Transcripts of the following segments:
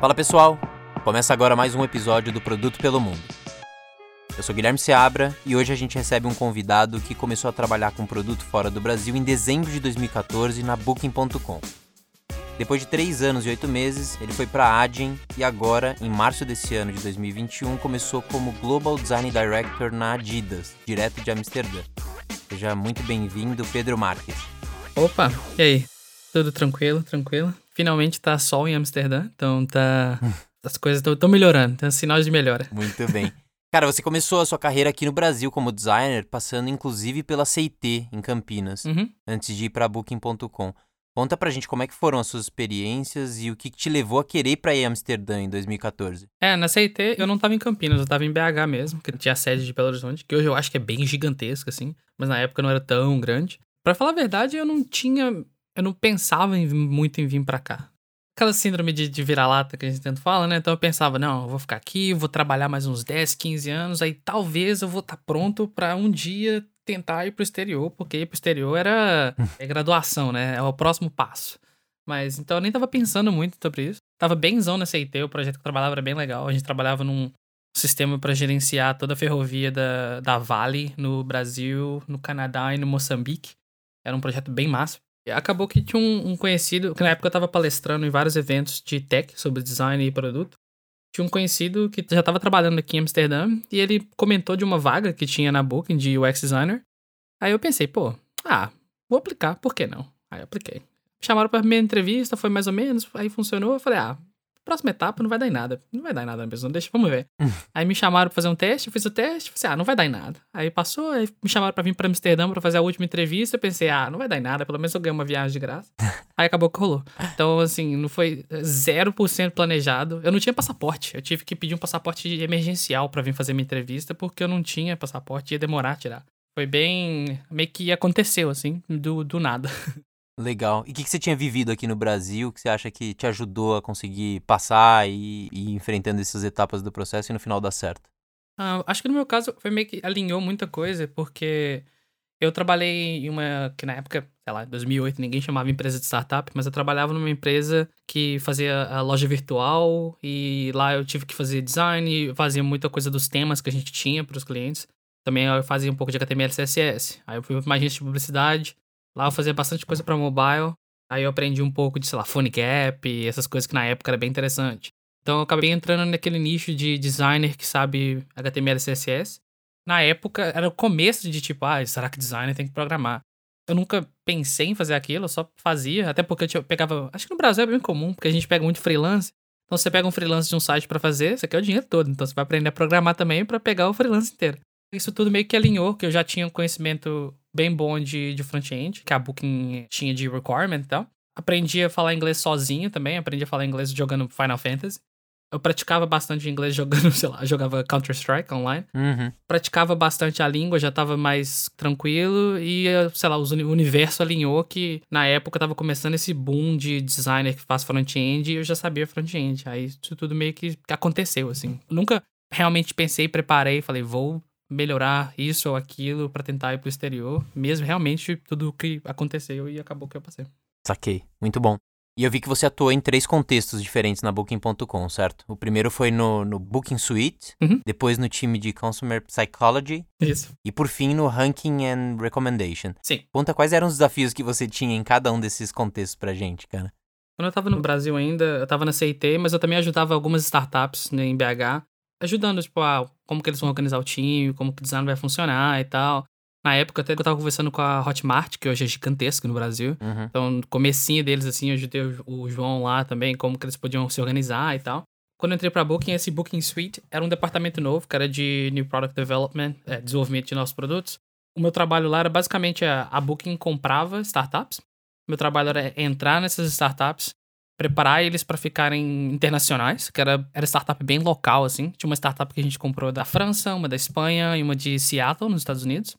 Fala pessoal, começa agora mais um episódio do Produto pelo Mundo. Eu sou Guilherme Seabra e hoje a gente recebe um convidado que começou a trabalhar com produto fora do Brasil em dezembro de 2014 na Booking.com. Depois de três anos e oito meses, ele foi para a Adyen e agora, em março desse ano de 2021, começou como Global Design Director na Adidas, direto de Amsterdã. Seja muito bem-vindo, Pedro Marques. Opa, e aí? Tudo tranquilo, tranquilo? Finalmente tá sol em Amsterdã, então tá. As coisas estão melhorando, tem sinais de melhora. Muito bem. Cara, você começou a sua carreira aqui no Brasil como designer, passando inclusive pela CIT em Campinas, Uhum. antes de ir para Booking.com. Conta pra gente como é que foram as suas experiências e o que que te levou a querer ir pra ir Amsterdã em 2014. É, na CIT eu não tava em Campinas, eu tava em BH mesmo, que tinha a sede de Belo Horizonte, que hoje eu acho que é bem gigantesca, assim, mas na época não era tão grande. Pra falar a verdade, eu não tinha. Eu não pensava em- muito em vir pra cá. Aquela síndrome de, de vira-lata que a gente tanto fala, né? Então eu pensava, não, eu vou ficar aqui, vou trabalhar mais uns 10, 15 anos, aí talvez eu vou estar pronto pra um dia tentar ir pro exterior, porque ir pro exterior era é graduação, né? É o próximo passo. Mas então eu nem tava pensando muito sobre isso. Tava bemzão na CIT, o projeto que eu trabalhava era bem legal. A gente trabalhava num sistema pra gerenciar toda a ferrovia da, da Vale no Brasil, no Canadá e no Moçambique. Era um projeto bem massa. Acabou que tinha um, um conhecido, que na época eu tava palestrando em vários eventos de tech sobre design e produto. Tinha um conhecido que já tava trabalhando aqui em Amsterdã e ele comentou de uma vaga que tinha na Booking de UX designer. Aí eu pensei, pô, ah, vou aplicar, por que não? Aí eu apliquei. Chamaram pra minha entrevista, foi mais ou menos, aí funcionou. Eu falei, ah, próxima etapa não vai dar em nada. Não vai dar em nada mesmo, deixa, vamos ver. aí me chamaram pra fazer um teste, eu fiz o teste, falei, ah, não vai dar em nada. Aí passou, aí me chamaram pra vir pra Amsterdã pra fazer a última entrevista, eu pensei, ah, não vai dar em nada, pelo menos eu ganhei uma viagem de graça. aí acabou que rolou. Então, assim, não foi 0% planejado. Eu não tinha passaporte, eu tive que pedir um passaporte emergencial pra vir fazer minha entrevista, porque eu não tinha passaporte, ia demorar a tirar. Foi bem. meio que aconteceu, assim, do, do nada. Legal. E o que, que você tinha vivido aqui no Brasil que você acha que te ajudou a conseguir passar e, e ir enfrentando essas etapas do processo e no final dar certo? Ah, acho que no meu caso foi meio que alinhou muita coisa, porque eu trabalhei em uma. que na época, sei lá, 2008, ninguém chamava empresa de startup, mas eu trabalhava numa empresa que fazia a loja virtual e lá eu tive que fazer design, fazia muita coisa dos temas que a gente tinha para os clientes. Também eu fazia um pouco de HTML CSS. Aí eu fui para uma agência de publicidade, lá eu fazia bastante coisa para mobile. Aí eu aprendi um pouco de, sei lá, Phone Gap, essas coisas que na época era bem interessante. Então eu acabei entrando naquele nicho de designer que sabe HTML e CSS. Na época era o começo de tipo, ah, será que designer tem que programar? Eu nunca pensei em fazer aquilo, eu só fazia, até porque eu pegava. Acho que no Brasil é bem comum, porque a gente pega muito freelance. Então você pega um freelance de um site pra fazer, você quer o dinheiro todo. Então você vai aprender a programar também pra pegar o freelance inteiro. Isso tudo meio que alinhou, que eu já tinha um conhecimento bem bom de, de front-end, que a Booking tinha de requirement e tal. Aprendi a falar inglês sozinho também, aprendi a falar inglês jogando Final Fantasy. Eu praticava bastante inglês jogando, sei lá, jogava Counter-Strike online. Uhum. Praticava bastante a língua, já tava mais tranquilo e, sei lá, o universo alinhou que na época tava começando esse boom de designer que faz front-end e eu já sabia front-end. Aí isso tudo meio que aconteceu, assim. Nunca realmente pensei, preparei, falei, vou melhorar isso ou aquilo pra tentar ir pro exterior. Mesmo realmente tudo que aconteceu e acabou que eu passei. Saquei. Muito bom. E eu vi que você atuou em três contextos diferentes na Booking.com, certo? O primeiro foi no, no Booking Suite, Uhum. depois no time de Consumer Psychology Isso. e por fim no Ranking and Recommendation. Sim. Conta quais eram os desafios que você tinha em cada um desses contextos pra gente, cara. Quando eu tava no Brasil ainda, eu tava na CIT, mas eu também ajudava algumas startups né, em BH, ajudando, tipo, ah, como que eles vão organizar o time, como que o design vai funcionar e tal. Na época, até que eu tava conversando com a Hotmart, que hoje é gigantesca no Brasil. Uhum. Então, no comecinho deles, assim, eu ajudei o- o João lá também, como que eles podiam se organizar e tal. Quando eu entrei pra Booking, esse Booking Suite era um departamento novo, que era de New Product Development, é, desenvolvimento de novos produtos. O meu trabalho lá era basicamente a, a Booking comprava startups. Meu trabalho era entrar nessas startups, preparar eles para ficarem internacionais, que era, era startup bem local, assim. Tinha uma startup que a gente comprou da França, uma da Espanha e uma de Seattle, nos Estados Unidos.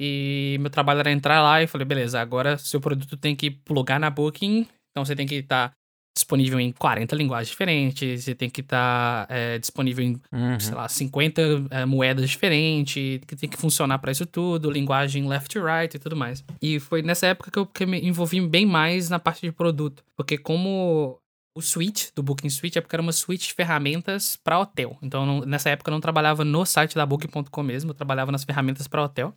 E meu trabalho era entrar lá e falei, beleza, agora seu produto tem que plugar na Booking, então você tem que estar disponível em 40 linguagens diferentes, você tem que estar é, disponível em, Uhum. sei lá, 50 é, moedas diferentes, que tem que funcionar para isso tudo, linguagem left to right e tudo mais. E foi nessa época que eu, que eu me envolvi bem mais na parte de produto, porque como O suite do Booking Suite é porque era uma suite de ferramentas para hotel. Então, não, nessa época eu não trabalhava no site da Booking.com mesmo, eu trabalhava nas ferramentas para hotel.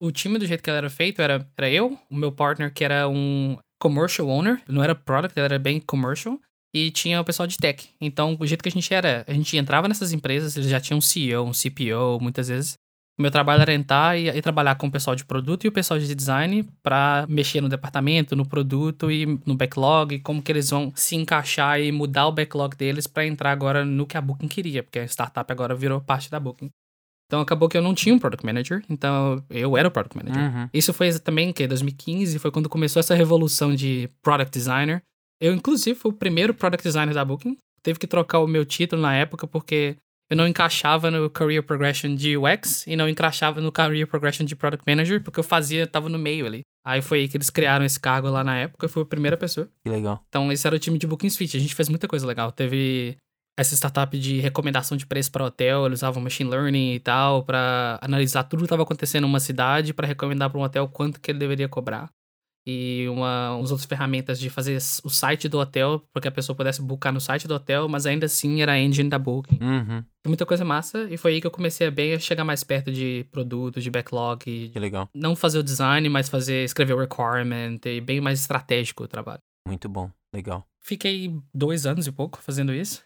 O time do jeito que ele era feito era, era eu, o meu partner que era um commercial owner, não era product, era bem commercial, e tinha o pessoal de tech. Então, o jeito que a gente era, a gente entrava nessas empresas, eles já tinham um CEO, um CPO, muitas vezes. O meu trabalho era entrar e, e trabalhar com o pessoal de produto e o pessoal de design para mexer no departamento, no produto e no backlog, como que eles vão se encaixar e mudar o backlog deles para entrar agora no que a Booking queria, porque a startup agora virou parte da Booking. Então acabou que eu não tinha um product manager, então eu era o product manager. Uhum. Isso foi também que 2015, foi quando começou essa revolução de product designer. Eu inclusive fui o primeiro product designer da Booking. Teve que trocar o meu título na época porque eu não encaixava no career progression de UX e não encaixava no career progression de product manager porque eu fazia, tava no meio ali. Aí foi aí que eles criaram esse cargo lá na época, eu fui a primeira pessoa. Que legal. Então esse era o time de Booking Suite. A gente fez muita coisa legal. Teve essa startup de recomendação de preço para hotel, eles usavam machine learning e tal para analisar tudo que estava acontecendo numa cidade para recomendar para um hotel quanto que ele deveria cobrar. E uma, umas outras ferramentas de fazer o site do hotel, para que a pessoa pudesse buscar no site do hotel, mas ainda assim era a engine da Booking. Uhum. Muita coisa massa, e foi aí que eu comecei a bem a chegar mais perto de produtos, de backlog, de Que legal. não fazer o design, mas fazer, escrever o requirement, e bem mais estratégico o trabalho. Muito bom. Legal. Fiquei dois anos e pouco fazendo isso.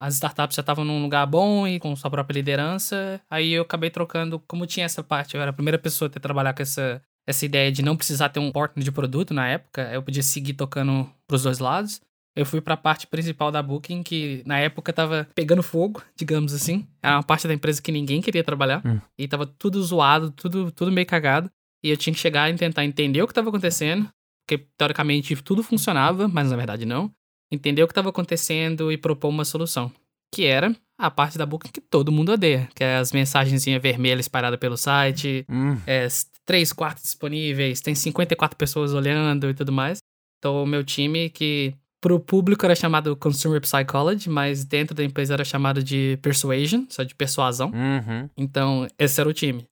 As startups já estavam num lugar bom e com sua própria liderança. Aí eu acabei trocando, como tinha essa parte, eu era a primeira pessoa a ter trabalhar com essa, essa ideia de não precisar ter um partner de produto na época. Eu podia seguir tocando pros dois lados. Eu fui pra parte principal da Booking, que na época tava pegando fogo, digamos assim. Era uma parte da empresa que ninguém queria trabalhar. Hum. E tava tudo zoado, tudo, tudo meio cagado. E eu tinha que chegar e tentar entender o que tava acontecendo. Porque teoricamente tudo funcionava, mas na verdade não entender o que estava acontecendo e propor uma solução. Que era a parte da Booking que todo mundo odeia, que é as mensagenzinhas vermelhas espalhadas pelo site, Hum, é, três quartos disponíveis, tem 54 pessoas olhando e tudo mais. Então, o meu time, que pro público era chamado Consumer Psychology, mas dentro da empresa era chamado de Persuasion, só de persuasão. uhum. Então, esse era o time.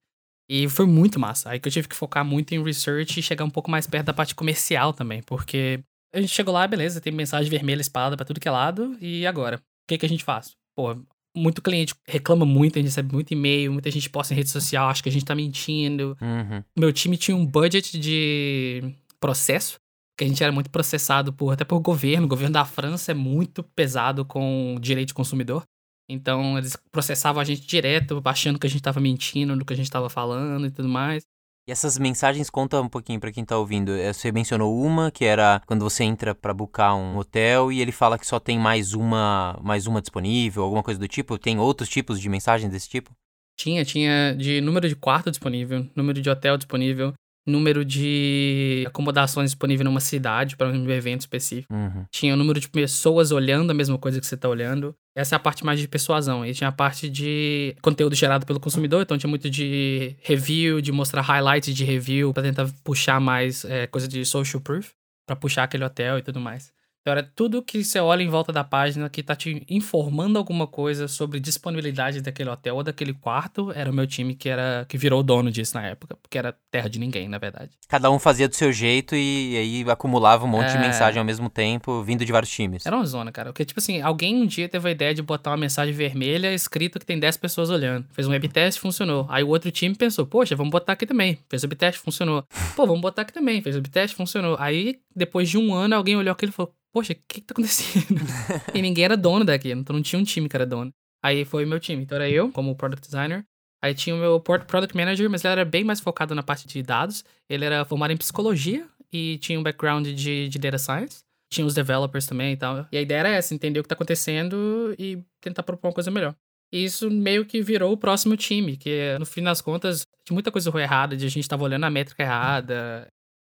E foi muito massa. Aí que eu tive que focar muito em research e chegar um pouco mais perto da parte comercial também, porque a gente chegou lá, beleza, tem mensagem vermelha espalhada pra tudo que é lado, e agora? O que, que a gente faz? Pô, muito cliente reclama muito, a gente recebe muito e-mail, muita gente posta em rede social, acha que a gente tá mentindo. Uhum. Meu time tinha um budget de processo, que a gente era muito processado por até por governo. O governo da França é muito pesado com direito de consumidor. Então, eles processavam a gente direto, achando que a gente tava mentindo no que a gente tava falando e tudo mais. E essas mensagens conta um pouquinho pra quem tá ouvindo. Eh, Você mencionou uma que era quando você entra pra buscar um hotel e ele fala que só tem mais uma, mais uma disponível, alguma coisa do tipo. Tem outros tipos de mensagens desse tipo? Tinha, tinha de número de quarto disponível, número de hotel disponível, número de acomodações disponível numa cidade para um evento específico. Uhum. Tinha o número de pessoas olhando a mesma coisa que você tá olhando. Essa é a parte mais de persuasão. E tinha a parte de conteúdo gerado pelo consumidor, então tinha muito de review, de mostrar highlights de review para tentar puxar mais é, coisa de social proof, para puxar aquele hotel e tudo mais. Então era tudo que você olha em volta da página que tá te informando alguma coisa sobre disponibilidade daquele hotel ou daquele quarto. Era o meu time que era que virou o dono disso na época, porque era terra de ninguém, na verdade. Cada um fazia do seu jeito e aí acumulava um monte de É. mensagem ao mesmo tempo, vindo de vários times. Era uma zona, cara. Porque, tipo assim, alguém um dia teve a ideia de botar uma mensagem vermelha escrito que tem 10 pessoas olhando. Fez um web funcionou. Aí o outro time pensou, poxa, vamos botar aqui também. Fez o web funcionou. Pô, vamos botar aqui também. Fez o web funcionou. Aí, depois de um ano, alguém olhou aquilo e falou, poxa, o que que tá acontecendo? e ninguém era dono daquilo. Então não tinha um time que era dono. Aí foi o meu time. Então era eu, como product designer. Aí tinha o meu product manager, mas ele era bem mais focado na parte de dados. Ele era formado em psicologia e tinha um background de, de data science. Tinha os developers também e tal. E a ideia era essa, entender o que tá acontecendo e tentar propor uma coisa melhor. E isso meio que virou o próximo time, que no fim das contas, muita coisa errada, de a gente tava olhando a métrica errada,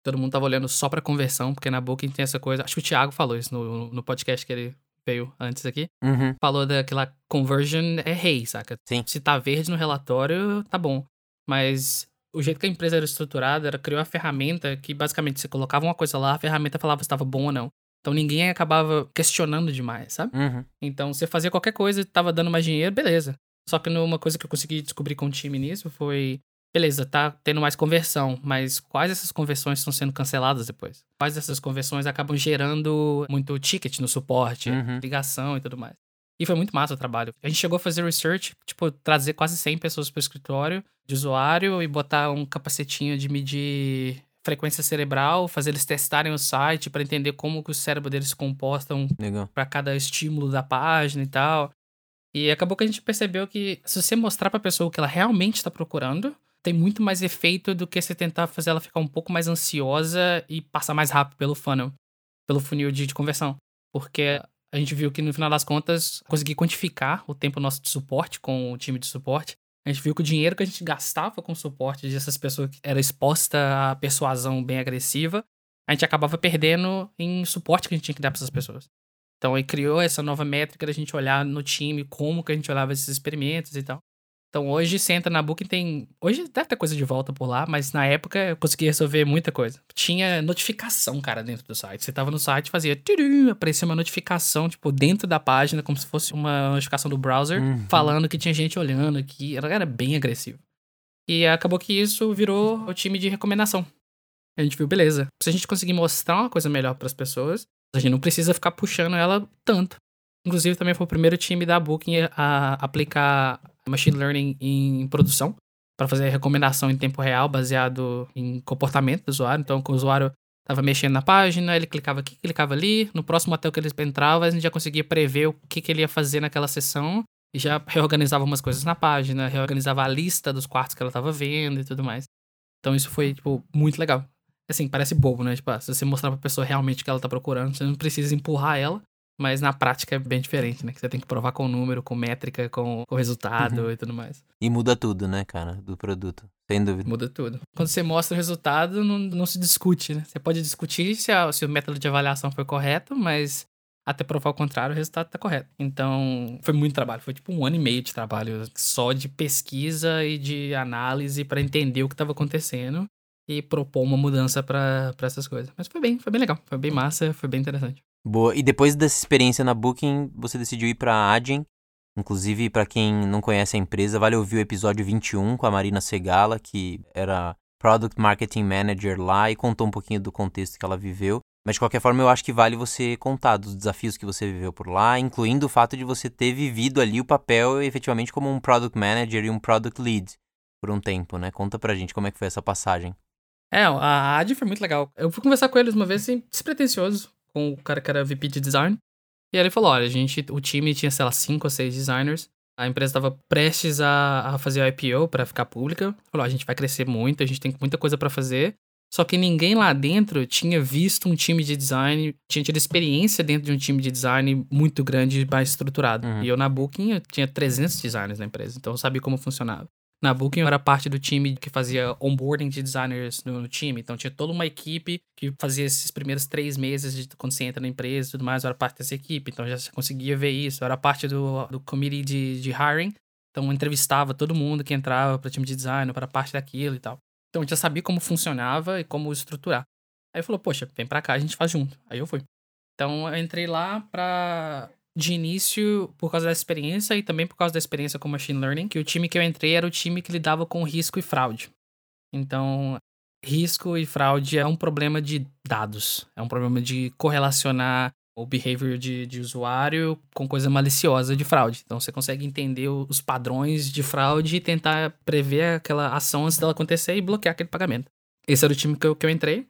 todo mundo tava olhando só pra conversão, porque na Booking tem essa coisa. Acho que o Thiago falou isso no, no podcast que ele veio antes aqui. Uhum. Falou daquela conversion é rei, saca? Sim. Se tá verde no relatório, tá bom. Mas o jeito que a empresa era estruturada era criou uma ferramenta que basicamente você colocava uma coisa lá, a ferramenta falava se estava bom ou não. Então ninguém acabava questionando demais, sabe? Uhum. Então você fazia qualquer coisa, tava dando mais dinheiro, beleza. Só que uma coisa que eu consegui descobrir com o time nisso foi beleza, tá tendo mais conversão, mas quais dessas conversões estão sendo canceladas depois? Quais dessas conversões acabam gerando muito ticket no suporte, Uhum. ligação e tudo mais? E foi muito massa o trabalho. A gente chegou a fazer research, tipo, trazer quase 100 pessoas para o escritório de usuário e botar um capacetinho de medir frequência cerebral, fazer eles testarem o site para entender como que o cérebro deles se comportam para cada estímulo da página e tal. E acabou que a gente percebeu que se você mostrar pra pessoa o que ela realmente está procurando, tem muito mais efeito do que você tentar fazer ela ficar um pouco mais ansiosa e passar mais rápido pelo funnel, pelo funil de, de conversão. Porque a gente viu que no final das contas, conseguir quantificar o tempo nosso de suporte com o time de suporte. A gente viu que o dinheiro que a gente gastava com o suporte dessas pessoas que era exposta à persuasão bem agressiva, a gente acabava perdendo em suporte que a gente tinha que dar para essas pessoas. Então aí criou essa nova métrica da gente olhar no time como que a gente olhava esses experimentos e tal. Então hoje você entra na Booking tem. Hoje deve ter coisa de volta por lá, mas na época eu consegui resolver muita coisa. Tinha notificação, cara, dentro do site. Você tava no site, fazia. aparecia uma notificação, tipo, dentro da página, como se fosse uma notificação do browser, Uhum. falando que tinha gente olhando aqui. Era, era bem agressivo. E acabou que isso virou o time de recomendação. A gente viu, beleza. Se a gente conseguir mostrar uma coisa melhor para as pessoas, a gente não precisa ficar puxando ela tanto. Inclusive, também foi o primeiro time da Booking a aplicar machine learning em produção para fazer recomendação em tempo real baseado em comportamento do usuário. Então, o usuário estava mexendo na página, ele clicava aqui, clicava ali. No próximo hotel que ele entrava, a gente já conseguia prever o que, que ele ia fazer naquela sessão e já reorganizava umas coisas na página, reorganizava a lista dos quartos que ela estava vendo e tudo mais. Então, isso foi, tipo, muito legal. Assim, parece bobo, né? Tipo, ah, se você mostrar pra pessoa realmente o que ela tá procurando, você não precisa empurrar ela. Mas na prática é bem diferente, né? Que você tem que provar com número, com métrica, com, com resultado Uhum. e tudo mais. E muda tudo, né, cara, do produto. Sem dúvida. Muda tudo. Quando você mostra o resultado, não, não se discute, né? Você pode discutir se, a- se o método de avaliação foi correto, mas até provar o contrário, o resultado tá correto. Então, foi muito trabalho. Foi tipo um ano e meio de trabalho só de pesquisa e de análise pra entender o que tava acontecendo e propor uma mudança pra essas coisas. Mas foi bem, foi bem legal. Foi bem massa, foi bem interessante. Boa. E depois dessa experiência na Booking, você decidiu ir pra Adyen. Inclusive, pra quem não conhece a empresa, vale ouvir o episódio 21 com a Marina Segala, que era Product Marketing Manager lá e contou um pouquinho do contexto que ela viveu. Mas de qualquer forma, eu acho que vale você contar dos desafios que você viveu por lá, incluindo o fato de você ter vivido ali o papel efetivamente como um Product Manager e um Product Lead por um tempo, né? Conta pra gente como é que foi essa passagem. É, a AD foi muito legal. Eu fui conversar com eles uma vez, assim, despretensioso, com o cara que era VP de design. E aí ele falou: olha, a gente, o time tinha, sei lá, cinco ou seis designers. A empresa estava prestes a, a fazer a IPO para ficar pública. Falou: a gente vai crescer muito, a gente tem muita coisa para fazer. Só que ninguém lá dentro tinha visto um time de design, tinha tido experiência dentro de um time de design muito grande e mais estruturado. Uhum. E eu na Booking eu tinha 300 designers na empresa, então eu sabia como funcionava. Na Booking eu era parte do time que fazia onboarding de designers no, no time. Então tinha toda uma equipe que fazia esses primeiros três meses de quando você entra na empresa e tudo mais. Eu era parte dessa equipe, então já conseguia ver isso. Eu era parte do, do committee de, de hiring. Então eu entrevistava todo mundo que entrava para time de design, para parte daquilo e tal. Então eu já sabia como funcionava e como estruturar. Aí falou, poxa, vem pra cá, a gente faz junto. Aí eu fui. Então eu entrei lá pra. De início, por causa da experiência e também por causa da experiência com machine learning, que o time que eu entrei era o time que lidava com risco e fraude. Então, risco e fraude é um problema de dados, é um problema de correlacionar o behavior de, de usuário com coisa maliciosa de fraude. Então, você consegue entender os padrões de fraude e tentar prever aquela ação antes dela acontecer e bloquear aquele pagamento. Esse era o time que eu, que eu entrei.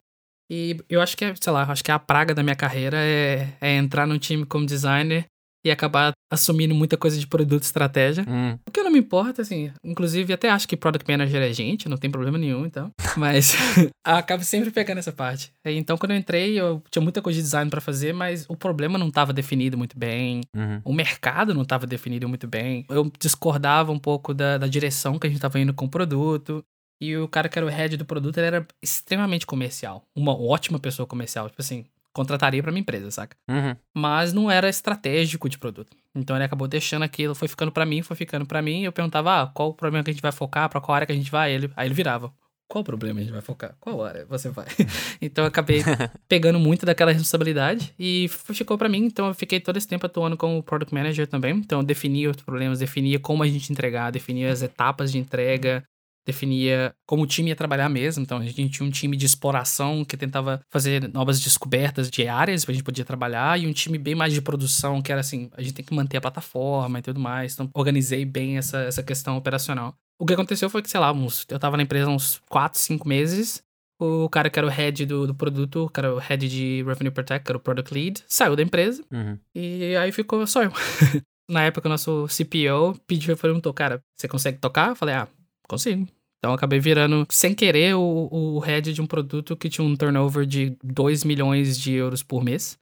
E eu acho que é, sei lá, acho que a praga da minha carreira é, é entrar num time como designer e acabar assumindo muita coisa de produto e estratégia. Hum, O que não me importa, assim, inclusive até acho que Product Manager é gente, não tem problema nenhum, então. Mas acabo sempre pegando essa parte. Então, quando eu entrei, eu tinha muita coisa de design pra fazer, mas o problema não estava definido muito bem. uhum. O mercado não estava definido muito bem. Eu discordava um pouco da, da direção que a gente estava indo com o produto. E o cara que era o head do produto, ele era extremamente comercial. Uma ótima pessoa comercial. Tipo assim, contrataria pra minha empresa, saca? Uhum. Mas não era estratégico de produto. Então ele acabou deixando aquilo, foi ficando pra mim, foi ficando pra mim. E eu perguntava, ah, qual o problema que a gente vai focar, pra qual área que a gente vai? Ele, aí ele virava. Qual o problema a gente vai focar? Qual área você vai? então eu acabei pegando muito daquela responsabilidade e ficou pra mim. Então eu fiquei todo esse tempo atuando como product manager também. Então eu definia os problemas, definia como a gente entregar, definia as etapas de entrega, definia como o time ia trabalhar mesmo. Então a gente tinha um time de exploração que tentava fazer novas descobertas de áreas que a gente podia trabalhar e um time bem mais de produção que era assim, a gente tem que manter a plataforma e tudo mais. Então organizei bem essa, essa questão operacional. O que aconteceu foi que, sei lá, uns, eu tava na empresa uns 4, 5 meses. O cara que era o head do, do produto, que era o head de Revenue Protect, que era o Product Lead, saiu da empresa. Uhum. E aí ficou só eu. na época, o nosso CPO pediu e perguntou, cara, você consegue tocar? Eu falei, ah, consigo. Então eu acabei virando, sem querer, o, o head de um produto que tinha um turnover de 2 milhões de euros por mês.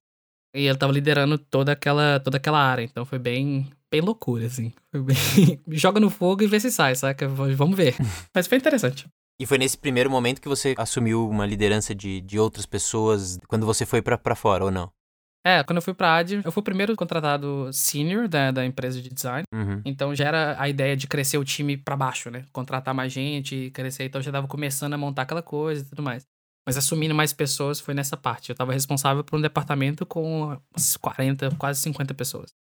E ele tava liderando toda aquela, toda aquela área. Então foi bem, bem loucura, assim. Foi bem... Joga no fogo e vê se sai, saca? Vamos ver. Mas foi interessante. E foi nesse primeiro momento que você assumiu uma liderança de, de outras pessoas quando você foi para fora, ou não? É, quando eu fui pra AD, eu fui o primeiro contratado senior da, da empresa de design. Uhum. Então já era a ideia de crescer o time para baixo, né? Contratar mais gente, crescer. Então já tava começando a montar aquela coisa e tudo mais. Mas assumindo mais pessoas foi nessa parte. Eu tava responsável por um departamento com 40, quase 50 pessoas.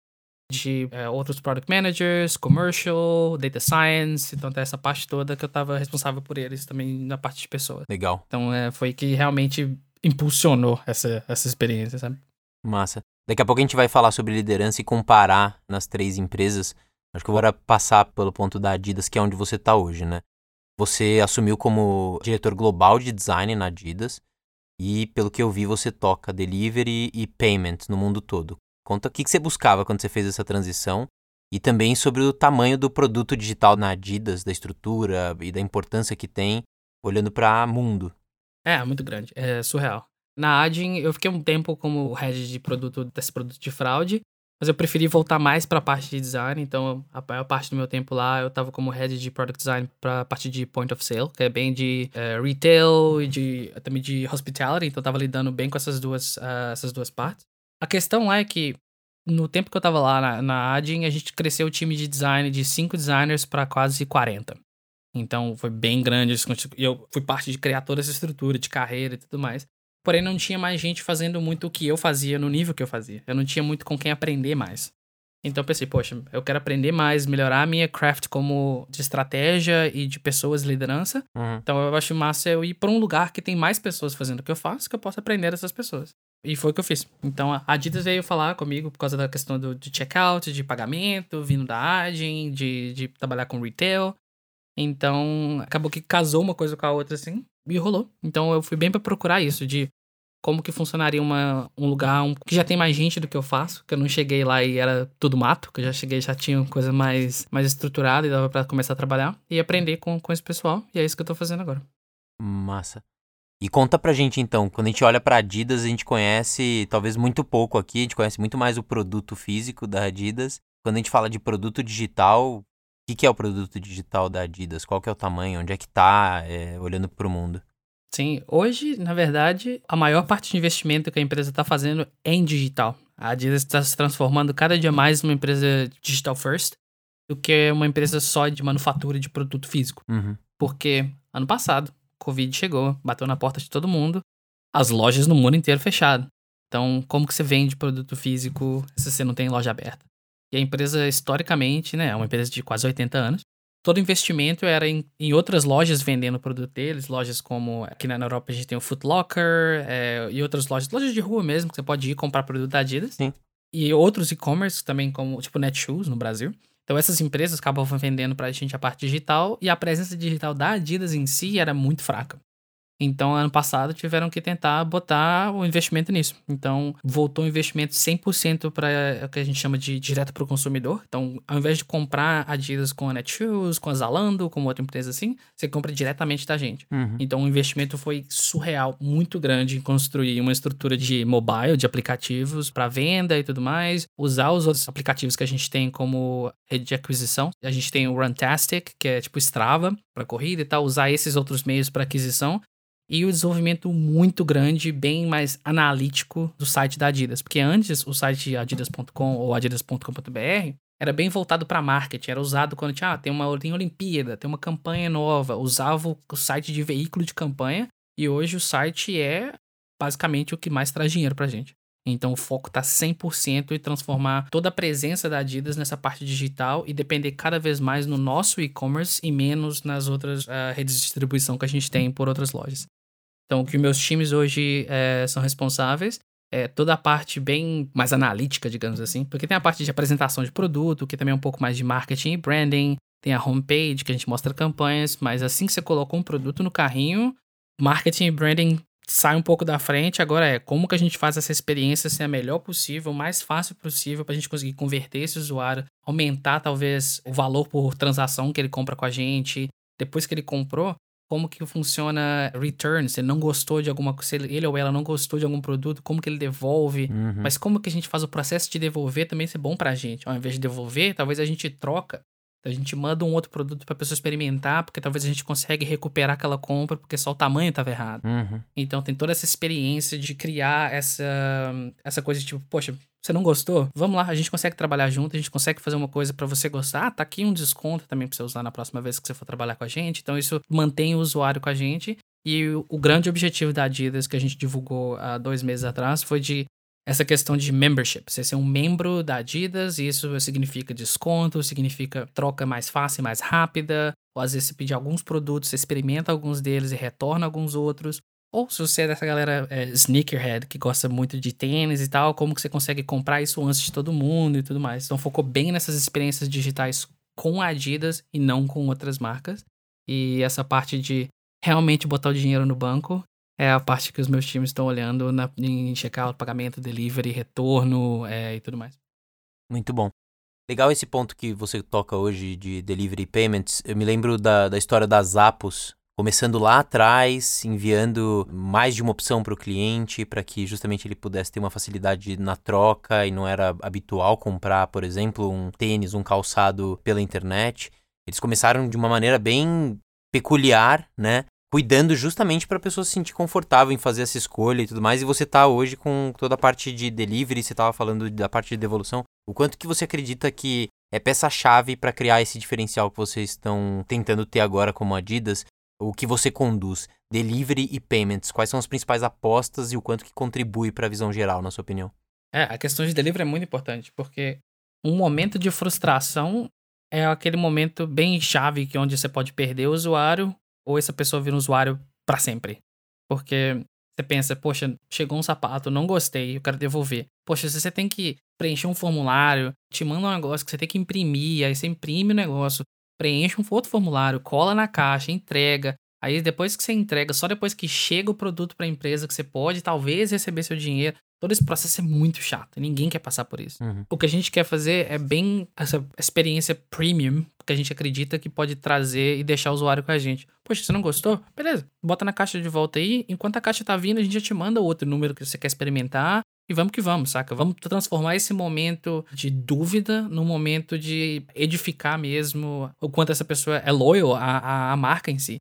De é, outros product managers, commercial, data science. Então tem essa parte toda que eu tava responsável por eles também na parte de pessoas. Legal. Então é, foi que realmente impulsionou essa, essa experiência, sabe? Massa. Daqui a pouco a gente vai falar sobre liderança e comparar nas três empresas. Acho que eu vou passar pelo ponto da Adidas, que é onde você está hoje, né? Você assumiu como diretor global de design na Adidas e, pelo que eu vi, você toca delivery e payment no mundo todo. Conta o que você buscava quando você fez essa transição e também sobre o tamanho do produto digital na Adidas, da estrutura e da importância que tem olhando para mundo. É, muito grande. É surreal. Na Adin, eu fiquei um tempo como head de produto desse produto de fraude, mas eu preferi voltar mais para a parte de design, então a maior parte do meu tempo lá eu estava como head de product design para a parte de point of sale, que é bem de uh, retail e de, também de hospitality, então eu estava lidando bem com essas duas, uh, essas duas partes. A questão lá é que no tempo que eu estava lá na, na Adin, a gente cresceu o time de design de cinco designers para quase 40. Então foi bem grande. Eu fui parte de criar toda essa estrutura de carreira e tudo mais. Porém, não tinha mais gente fazendo muito o que eu fazia no nível que eu fazia. Eu não tinha muito com quem aprender mais. Então eu pensei, poxa, eu quero aprender mais, melhorar a minha craft como de estratégia e de pessoas liderança. Uhum. Então eu acho massa eu ir para um lugar que tem mais pessoas fazendo o que eu faço, que eu possa aprender dessas pessoas. E foi o que eu fiz. Então a Adidas veio falar comigo por causa da questão do, de checkout, de pagamento, vindo da Agin, de, de trabalhar com retail. Então acabou que casou uma coisa com a outra assim e rolou. Então eu fui bem para procurar isso, de como que funcionaria uma, um lugar um, que já tem mais gente do que eu faço, que eu não cheguei lá e era tudo mato, que eu já cheguei já tinha coisa mais, mais estruturada e dava para começar a trabalhar e aprender com, com esse pessoal, e é isso que eu tô fazendo agora. Massa. E conta pra gente então, quando a gente olha pra Adidas, a gente conhece talvez muito pouco aqui, a gente conhece muito mais o produto físico da Adidas. Quando a gente fala de produto digital, o que, que é o produto digital da Adidas? Qual que é o tamanho? Onde é que tá, é, olhando pro mundo? Sim, hoje, na verdade, a maior parte de investimento que a empresa está fazendo é em digital. A Adidas está se transformando cada dia mais numa empresa digital first do que uma empresa só de manufatura de produto físico. Uhum. Porque ano passado, Covid chegou, bateu na porta de todo mundo, as lojas no mundo inteiro fechadas. Então, como que você vende produto físico se você não tem loja aberta? E a empresa, historicamente, né, é uma empresa de quase 80 anos, todo investimento era em, em, outras lojas vendendo o produto deles, lojas como aqui na Europa a gente tem o Foot Locker é, e outras lojas, lojas de rua mesmo, que você pode ir comprar produto da Adidas. Sim. E outros e-commerce também, como tipo Netshoes no Brasil. Então essas empresas acabam vendendo pra gente a parte digital e a presença digital da Adidas em si era muito fraca. Então, ano passado, tiveram que tentar botar o investimento nisso. Então, voltou o investimento 100% para o que a gente chama de direto para o consumidor. Então, ao invés de comprar Adidas com a Netshoes, com a Zalando, com outra empresa assim, você compra diretamente da gente. Uhum. Então, o investimento foi surreal, muito grande em construir uma estrutura de mobile, de aplicativos para venda e tudo mais. Usar os outros aplicativos que a gente tem como rede de aquisição. A gente tem o Runtastic, que é tipo Strava para corrida e tal. Usar esses outros meios para aquisição e o desenvolvimento muito grande, bem mais analítico do site da Adidas. Porque antes o site adidas.com ou adidas.com.br era bem voltado para marketing, era usado quando tinha, ah, tem uma tem Olimpíada, tem uma campanha nova, usava o site de veículo de campanha e hoje o site é basicamente o que mais traz dinheiro pra gente. Então o foco está 100% em transformar toda a presença da Adidas nessa parte digital e depender cada vez mais no nosso e-commerce e menos nas outras uh, redes de distribuição que a gente tem por outras lojas. Então o que meus times hoje é, são responsáveis é toda a parte bem mais analítica, digamos assim, porque tem a parte de apresentação de produto, que também é um pouco mais de marketing e branding, tem a homepage que a gente mostra campanhas, mas assim que você colocou um produto no carrinho, marketing e branding sai um pouco da frente, agora é como que a gente faz essa experiência ser a melhor possível, o mais fácil possível para a gente conseguir converter esse usuário, aumentar talvez o valor por transação que ele compra com a gente. Depois que ele comprou, como que funciona return, se ele não gostou de alguma se ele ou ela não gostou de algum produto, como que ele devolve, uhum. mas como que a gente faz o processo de devolver também ser bom pra gente. Ao invés de devolver, talvez a gente troca a gente manda um outro produto para pessoa experimentar, porque talvez a gente consegue recuperar aquela compra, porque só o tamanho estava errado. Uhum. Então tem toda essa experiência de criar essa, essa coisa de tipo, poxa, você não gostou? Vamos lá, a gente consegue trabalhar junto, a gente consegue fazer uma coisa para você gostar. Ah, tá aqui um desconto também para você usar na próxima vez que você for trabalhar com a gente. Então isso mantém o usuário com a gente. E o, o grande objetivo da Adidas que a gente divulgou há dois meses atrás foi de essa questão de membership. Você ser um membro da Adidas, isso significa desconto, significa troca mais fácil, mais rápida. Ou às vezes você pedir alguns produtos, você experimenta alguns deles e retorna alguns outros. Ou se você é dessa galera é, sneakerhead, que gosta muito de tênis e tal, como que você consegue comprar isso antes de todo mundo e tudo mais. Então focou bem nessas experiências digitais com a Adidas e não com outras marcas. E essa parte de realmente botar o dinheiro no banco é a parte que os meus times estão olhando na, em checar o pagamento, delivery, retorno é, e tudo mais. Muito bom. Legal esse ponto que você toca hoje de delivery payments. Eu me lembro da, da história das Zappos, começando lá atrás, enviando mais de uma opção para o cliente, para que justamente ele pudesse ter uma facilidade na troca e não era habitual comprar, por exemplo, um tênis, um calçado pela internet. Eles começaram de uma maneira bem peculiar, né? Cuidando justamente para a pessoa se sentir confortável em fazer essa escolha e tudo mais. E você tá hoje com toda a parte de delivery, você estava falando da parte de devolução. O quanto que você acredita que é peça-chave para criar esse diferencial que vocês estão tentando ter agora como Adidas? O que você conduz? Delivery e payments. Quais são as principais apostas e o quanto que contribui para a visão geral, na sua opinião? É, a questão de delivery é muito importante, porque um momento de frustração é aquele momento bem chave que onde você pode perder o usuário ou essa pessoa vira um usuário para sempre. Porque você pensa, poxa, chegou um sapato, não gostei, eu quero devolver. Poxa, se você tem que preencher um formulário, te manda um negócio que você tem que imprimir, aí você imprime o negócio, preenche um outro formulário, cola na caixa, entrega. Aí depois que você entrega, só depois que chega o produto para a empresa que você pode talvez receber seu dinheiro. Todo esse processo é muito chato, ninguém quer passar por isso. Uhum. O que a gente quer fazer é bem essa experiência premium que a gente acredita que pode trazer e deixar o usuário com a gente. Poxa, você não gostou? Beleza, bota na caixa de volta aí. Enquanto a caixa tá vindo, a gente já te manda outro número que você quer experimentar. E vamos que vamos, saca? Vamos transformar esse momento de dúvida num momento de edificar mesmo o quanto essa pessoa é loyal à, à marca em si.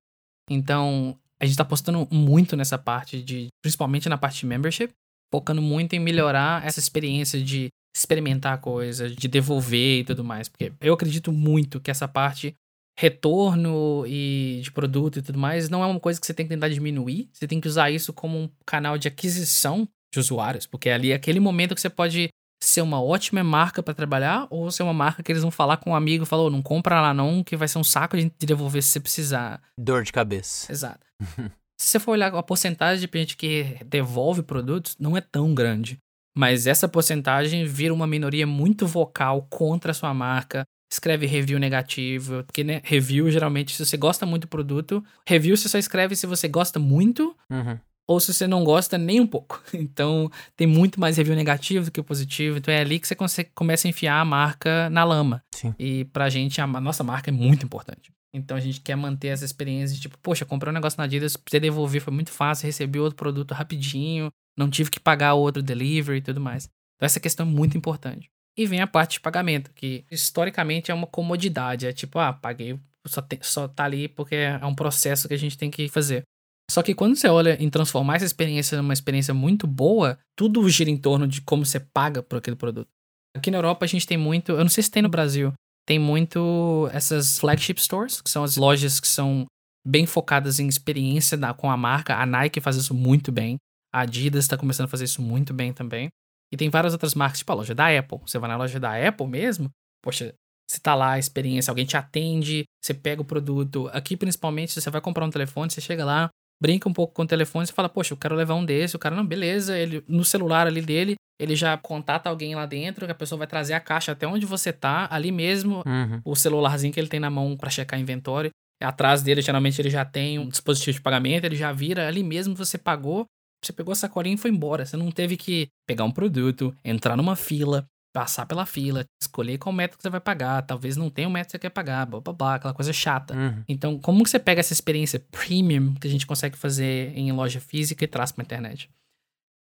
Então, a gente tá apostando muito nessa parte de, principalmente na parte de membership, focando muito em melhorar essa experiência de experimentar coisas, de devolver e tudo mais. Porque eu acredito muito que essa parte retorno e de produto e tudo mais não é uma coisa que você tem que tentar diminuir. Você tem que usar isso como um canal de aquisição de usuários, porque ali é aquele momento que você pode ser uma ótima marca para trabalhar ou ser uma marca que eles vão falar com um amigo e falou, não compra lá não, que vai ser um saco de devolver se você precisar. Dor de cabeça. Exato. Se você for olhar a porcentagem de gente que devolve produtos, não é tão grande. Mas essa porcentagem vira uma minoria muito vocal contra a sua marca, escreve review negativo, porque né, review geralmente, se você gosta muito do produto, review você só escreve se você gosta muito uhum. ou se você não gosta nem um pouco. Então tem muito mais review negativo do que positivo, então é ali que você consegue, começa a enfiar a marca na lama. Sim. E pra gente, a nossa marca é muito importante. Então a gente quer manter essa experiência de tipo, poxa, comprei um negócio na Adidas, precisei devolver, foi muito fácil, recebi outro produto rapidinho, não tive que pagar outro delivery e tudo mais. Então essa questão é muito importante. E vem a parte de pagamento, que historicamente é uma comodidade, é tipo, ah, paguei, só, tem, só tá ali porque é um processo que a gente tem que fazer. Só que quando você olha em transformar essa experiência numa experiência muito boa, tudo gira em torno de como você paga por aquele produto. Aqui na Europa a gente tem muito, eu não sei se tem no Brasil, tem muito essas flagship stores, que são as lojas que são bem focadas em experiência da, com a marca. A Nike faz isso muito bem. A Adidas está começando a fazer isso muito bem também. E tem várias outras marcas, tipo a loja da Apple. Você vai na loja da Apple mesmo, poxa, você tá lá, a experiência, alguém te atende, você pega o produto. Aqui, principalmente, você vai comprar um telefone, você chega lá, brinca um pouco com o telefone, você fala, poxa, eu quero levar um desse, o cara, não, beleza, ele no celular ali dele, ele já contata alguém lá dentro, que a pessoa vai trazer a caixa até onde você tá, ali mesmo, Uhum. o celularzinho que ele tem na mão para checar inventório. Atrás dele, geralmente, ele já tem um dispositivo de pagamento, ele já vira, ali mesmo você pagou, você pegou a sacolinha e foi embora. Você não teve que pegar um produto, entrar numa fila, passar pela fila, escolher qual método você vai pagar, talvez não tenha o método que você quer pagar, blá blá blá, aquela coisa chata. Uhum. Então, como que você pega essa experiência premium que a gente consegue fazer em loja física e traz para internet?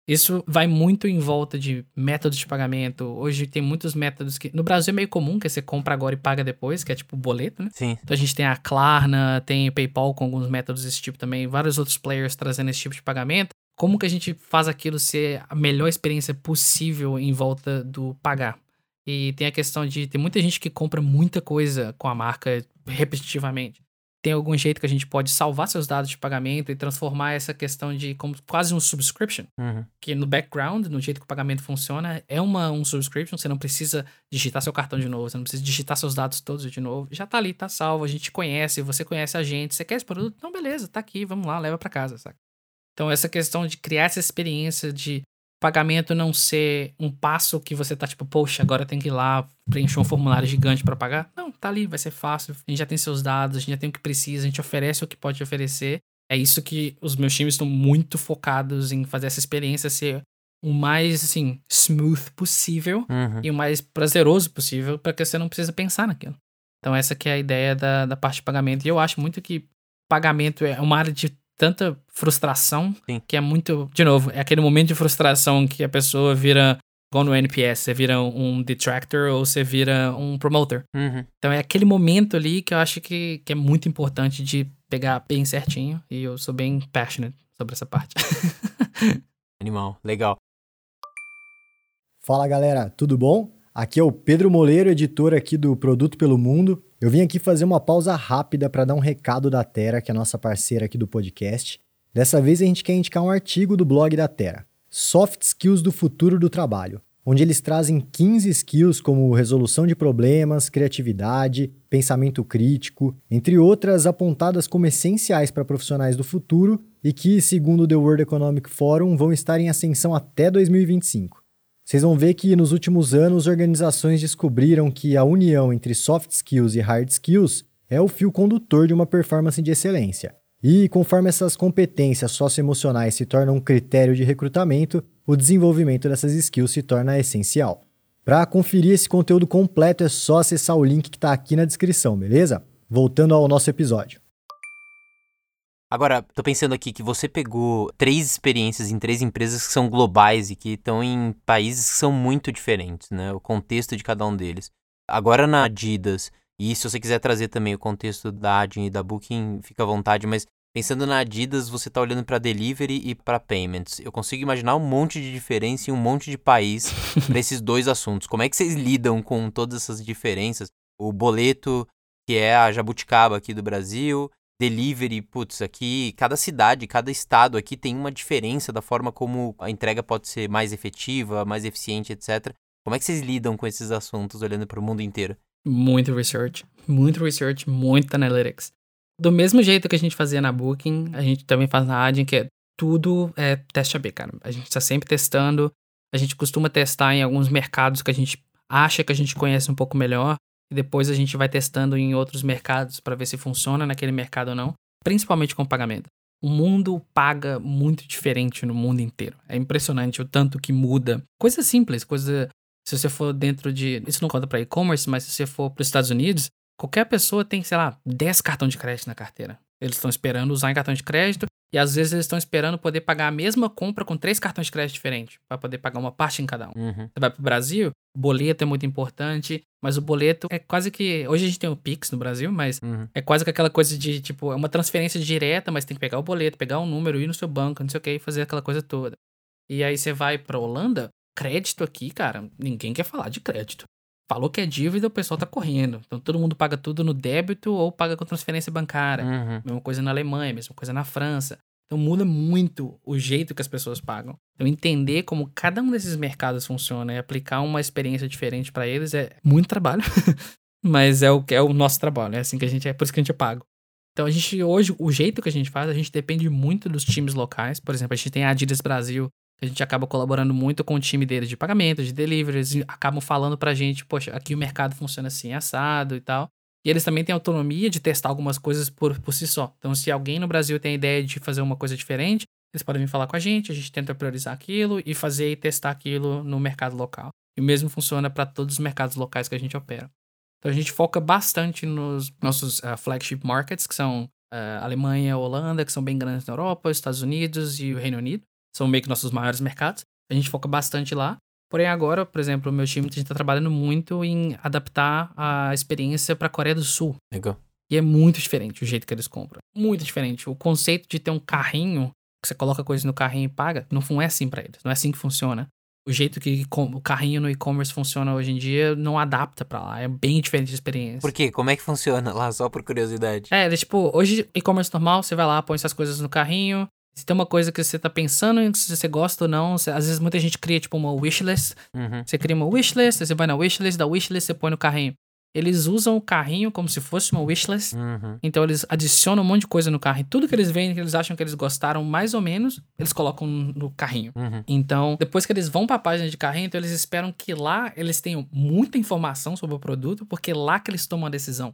Isso vai muito em volta de métodos de pagamento. Hoje tem muitos métodos que. No Brasil é meio comum, que você compra agora e paga depois, que é tipo boleto, né? Sim. Então a gente tem a Klarna, tem o PayPal com alguns métodos desse tipo também, vários outros players trazendo esse tipo de pagamento. Como que a gente faz aquilo ser a melhor experiência possível em volta do pagar? E tem a questão de tem muita gente que compra muita coisa com a marca repetitivamente. Tem algum jeito que a gente pode salvar seus dados de pagamento e transformar essa questão de como quase um subscription? Uhum. que no background, no jeito que o pagamento funciona, é uma, um subscription, você não precisa digitar seu cartão de novo, você não precisa digitar seus dados todos de novo. Já tá ali, tá salvo, a gente conhece, você conhece a gente, você quer esse produto? Então beleza, tá aqui, vamos lá, leva para casa, saca? Então essa questão de criar essa experiência de pagamento não ser um passo que você tá tipo, poxa, agora tem que ir lá preencher um formulário gigante para pagar. Não, tá ali, vai ser fácil. A gente já tem seus dados, a gente já tem o que precisa, a gente oferece o que pode oferecer. É isso que os meus times estão muito focados em fazer essa experiência ser o mais assim smooth possível Uhum. e o mais prazeroso possível para que você não precisa pensar naquilo. Então essa que é a ideia da, da parte de pagamento. E eu acho muito que pagamento é uma área de tanta frustração Sim. que é muito, de novo, é aquele momento de frustração que a pessoa vira igual no NPS, você vira um detractor ou você vira um promoter. Uhum. Então é aquele momento ali que eu acho que, que é muito importante de pegar bem certinho e eu sou bem passionate sobre essa parte. Animal. Legal. Fala galera, tudo bom? Aqui é o Pedro Moleiro, editor aqui do Produto pelo Mundo. Eu vim aqui fazer uma pausa rápida para dar um recado da Terra, que é a nossa parceira aqui do podcast. Dessa vez a gente quer indicar um artigo do blog da Terra, Soft Skills do Futuro do Trabalho, onde eles trazem 15 skills como resolução de problemas, criatividade, pensamento crítico, entre outras apontadas como essenciais para profissionais do futuro e que, segundo o The World Economic Forum, vão estar em ascensão até 2025. Vocês vão ver que nos últimos anos organizações descobriram que a união entre soft skills e hard skills é o fio condutor de uma performance de excelência. E conforme essas competências socioemocionais se tornam um critério de recrutamento, o desenvolvimento dessas skills se torna essencial. Para conferir esse conteúdo completo é só acessar o link que está aqui na descrição, beleza? Voltando ao nosso episódio. Agora, tô pensando aqui que você pegou três experiências em três empresas que são globais e que estão em países que são muito diferentes, né? O contexto de cada um deles. Agora na Adidas, e se você quiser trazer também o contexto da Adyen e da Booking, fica à vontade, mas pensando na Adidas, você tá olhando para delivery e para payments. Eu consigo imaginar um monte de diferença em um monte de país para esses dois assuntos. Como é que vocês lidam com todas essas diferenças? O boleto, que é a jabuticaba aqui do Brasil, delivery, putz, aqui cada cidade, cada estado aqui tem uma diferença da forma como a entrega pode ser mais efetiva, mais eficiente, etc. Como é que vocês lidam com esses assuntos olhando para o mundo inteiro? muito research, muito research, muito analytics. Do mesmo jeito que a gente fazia na Booking, a gente também faz na Adyen, que é tudo é teste AB, cara. A gente está sempre testando, a gente costuma testar em alguns mercados que a gente acha que a gente conhece um pouco melhor, e depois a gente vai testando em outros mercados para ver se funciona naquele mercado ou não, principalmente com pagamento. O mundo paga muito diferente no mundo inteiro. É impressionante o tanto que muda. Coisa simples, coisa se você for dentro de. Isso não conta para e-commerce, mas se você for para os Estados Unidos, qualquer pessoa tem, sei lá, 10 cartões de crédito na carteira. Eles estão esperando usar em cartão de crédito e às vezes eles estão esperando poder pagar a mesma compra com três cartões de crédito diferentes, para poder pagar uma parte em cada um. Uhum. Você vai pro Brasil, boleto é muito importante, mas o boleto é quase que. Hoje a gente tem o Pix no Brasil, mas Uhum. é quase que aquela coisa de, tipo, é uma transferência direta, mas tem que pegar o boleto, pegar um número, ir no seu banco, não sei o que, e fazer aquela coisa toda. E aí você vai pra Holanda, crédito aqui, cara, ninguém quer falar de crédito. Falou que é dívida, o pessoal tá correndo. Então todo mundo paga tudo no débito ou paga com transferência bancária. Uhum. Mesma coisa na Alemanha, mesma coisa na França. Então muda muito o jeito que as pessoas pagam. Então entender como cada um desses mercados funciona e aplicar uma experiência diferente para eles é muito trabalho, mas é o que é o nosso trabalho, é assim que a gente é, por isso que a gente é pago. Então a gente hoje o jeito que a gente faz, a gente depende muito dos times locais. Por exemplo, a gente tem a Adidas Brasil, a gente acaba colaborando muito com o time deles de pagamento, de deliveries, acabam falando pra gente, poxa, aqui o mercado funciona assim, assado e tal. E eles também têm autonomia de testar algumas coisas por, por si só. Então, se alguém no Brasil tem a ideia de fazer uma coisa diferente, eles podem vir falar com a gente, a gente tenta priorizar aquilo e fazer e testar aquilo no mercado local. E o mesmo funciona para todos os mercados locais que a gente opera. Então, a gente foca bastante nos nossos uh, flagship markets, que são uh, Alemanha, Holanda, que são bem grandes na Europa, Estados Unidos e o Reino Unido. São meio que nossos maiores mercados. A gente foca bastante lá. Porém, agora, por exemplo, o meu time, a gente tá trabalhando muito em adaptar a experiência pra Coreia do Sul. Legal. E é muito diferente o jeito que eles compram. Muito diferente. O conceito de ter um carrinho, que você coloca coisas no carrinho e paga, não é assim para eles. Não é assim que funciona. O jeito que o carrinho no e-commerce funciona hoje em dia não adapta para lá. É bem diferente de experiência. Por quê? Como é que funciona lá, só por curiosidade? É, tipo, hoje e-commerce normal, você vai lá, põe essas coisas no carrinho, se tem uma coisa que você tá pensando em se você gosta ou não, você, às vezes muita gente cria tipo uma wishlist. Uhum. Você cria uma wishlist, você vai na wishlist, da wishlist você põe no carrinho. Eles usam o carrinho como se fosse uma wishlist. Uhum. Então eles adicionam um monte de coisa no carrinho. Tudo que eles veem, que eles acham que eles gostaram mais ou menos, eles colocam no carrinho. Uhum. Então, depois que eles vão para a página de carrinho, então eles esperam que lá eles tenham muita informação sobre o produto, porque lá que eles tomam a decisão.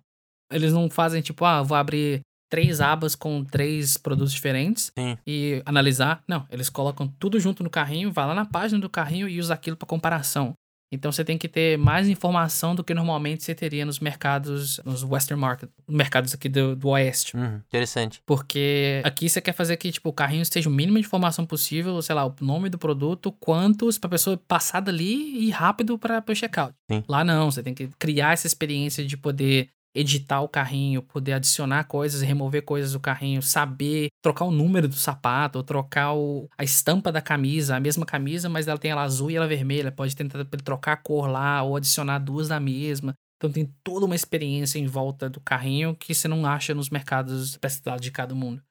Eles não fazem tipo, ah, vou abrir três abas com três produtos diferentes Sim. e analisar. Não, eles colocam tudo junto no carrinho, vai lá na página do carrinho e usa aquilo para comparação. Então você tem que ter mais informação do que normalmente você teria nos mercados, nos Western Market, mercados aqui do, do Oeste. Uhum. Interessante. Porque aqui você quer fazer que tipo, o carrinho esteja o mínimo de informação possível, sei lá, o nome do produto, quantos para pessoa passar dali e ir rápido para o checkout. Lá não, você tem que criar essa experiência de poder editar o carrinho, poder adicionar coisas, remover coisas do carrinho, saber trocar o número do sapato, trocar o, a estampa da camisa, a mesma camisa, mas ela tem ela azul e ela vermelha, pode tentar trocar a cor lá ou adicionar duas da mesma. Então tem toda uma experiência em volta do carrinho que você não acha nos mercados de cada mundo.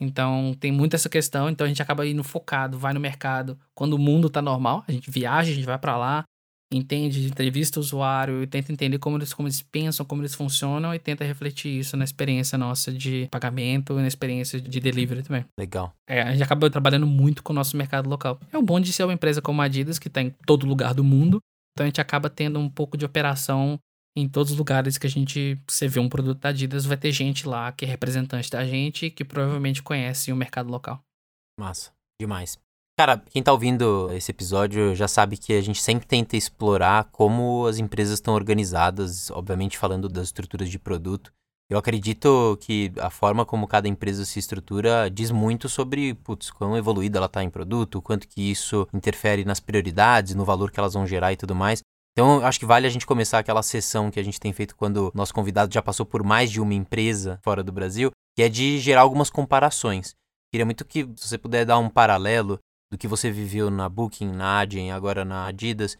Então tem muito essa questão, então a gente acaba indo focado, vai no mercado. Quando o mundo tá normal, a gente viaja, a gente vai para lá, entende, entrevista o usuário e tenta entender como eles, como eles pensam, como eles funcionam e tenta refletir isso na experiência nossa de pagamento e na experiência de delivery também. Legal. É, a gente acaba trabalhando muito com o nosso mercado local. É o bom de ser uma empresa como a Adidas, que está em todo lugar do mundo, então a gente acaba tendo um pouco de operação em todos os lugares que a gente, você vê um produto da Adidas, vai ter gente lá que é representante da gente que provavelmente conhece o mercado local. Massa. Demais. Cara, quem tá ouvindo esse episódio já sabe que a gente sempre tenta explorar como as empresas estão organizadas, obviamente falando das estruturas de produto. Eu acredito que a forma como cada empresa se estrutura diz muito sobre, putz, quão evoluída ela tá em produto, quanto que isso interfere nas prioridades, no valor que elas vão gerar e tudo mais. Então, acho que vale a gente começar aquela sessão que a gente tem feito quando nosso convidado já passou por mais de uma empresa fora do Brasil, que é de gerar algumas comparações. Queria muito que se você puder dar um paralelo do que você viveu na Booking, na Adyen, agora na Adidas,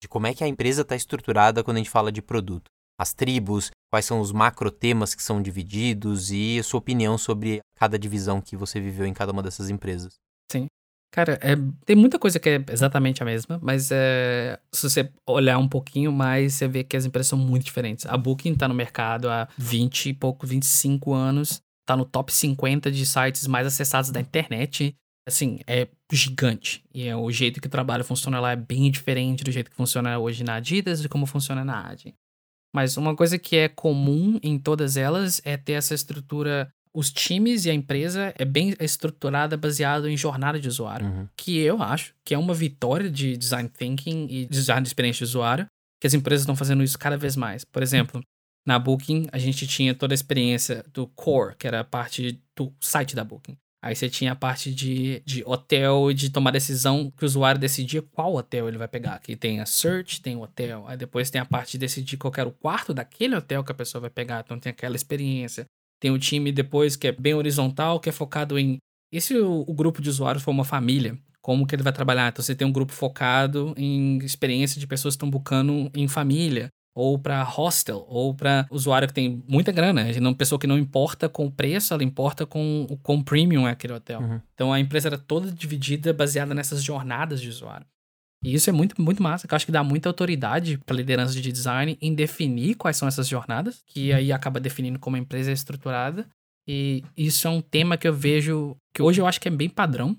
de como é que a empresa está estruturada quando a gente fala de produto. As tribos, quais são os macro temas que são divididos e a sua opinião sobre cada divisão que você viveu em cada uma dessas empresas. Sim. Cara, é, tem muita coisa que é exatamente a mesma, mas é, se você olhar um pouquinho mais, você vê que as empresas são muito diferentes. A Booking está no mercado há 20 e pouco, 25 anos, está no top 50 de sites mais acessados da internet assim, é gigante. E é, o jeito que o trabalho funciona lá é bem diferente do jeito que funciona hoje na Adidas e como funciona na Adyen. Mas uma coisa que é comum em todas elas é ter essa estrutura. Os times e a empresa é bem estruturada baseado em jornada de usuário. Uhum. Que eu acho que é uma vitória de design thinking e design de experiência de usuário. Que as empresas estão fazendo isso cada vez mais. Por exemplo, na Booking, a gente tinha toda a experiência do core, que era a parte do site da Booking. Aí você tinha a parte de, de hotel, de tomar decisão que o usuário decidia qual hotel ele vai pegar. Aqui tem a search, tem o hotel. Aí depois tem a parte de decidir qual era o quarto daquele hotel que a pessoa vai pegar. Então tem aquela experiência. Tem o time depois que é bem horizontal, que é focado em. E se o, o grupo de usuários for uma família? Como que ele vai trabalhar? Então você tem um grupo focado em experiência de pessoas que estão buscando em família ou para hostel, ou para usuário que tem muita grana. Uma pessoa que não importa com o preço, ela importa com o quão premium é aquele hotel. Uhum. Então a empresa era toda dividida baseada nessas jornadas de usuário. E isso é muito, muito massa, que eu acho que dá muita autoridade para a liderança de design em definir quais são essas jornadas, que aí acaba definindo como a empresa é estruturada. E isso é um tema que eu vejo, que hoje eu acho que é bem padrão.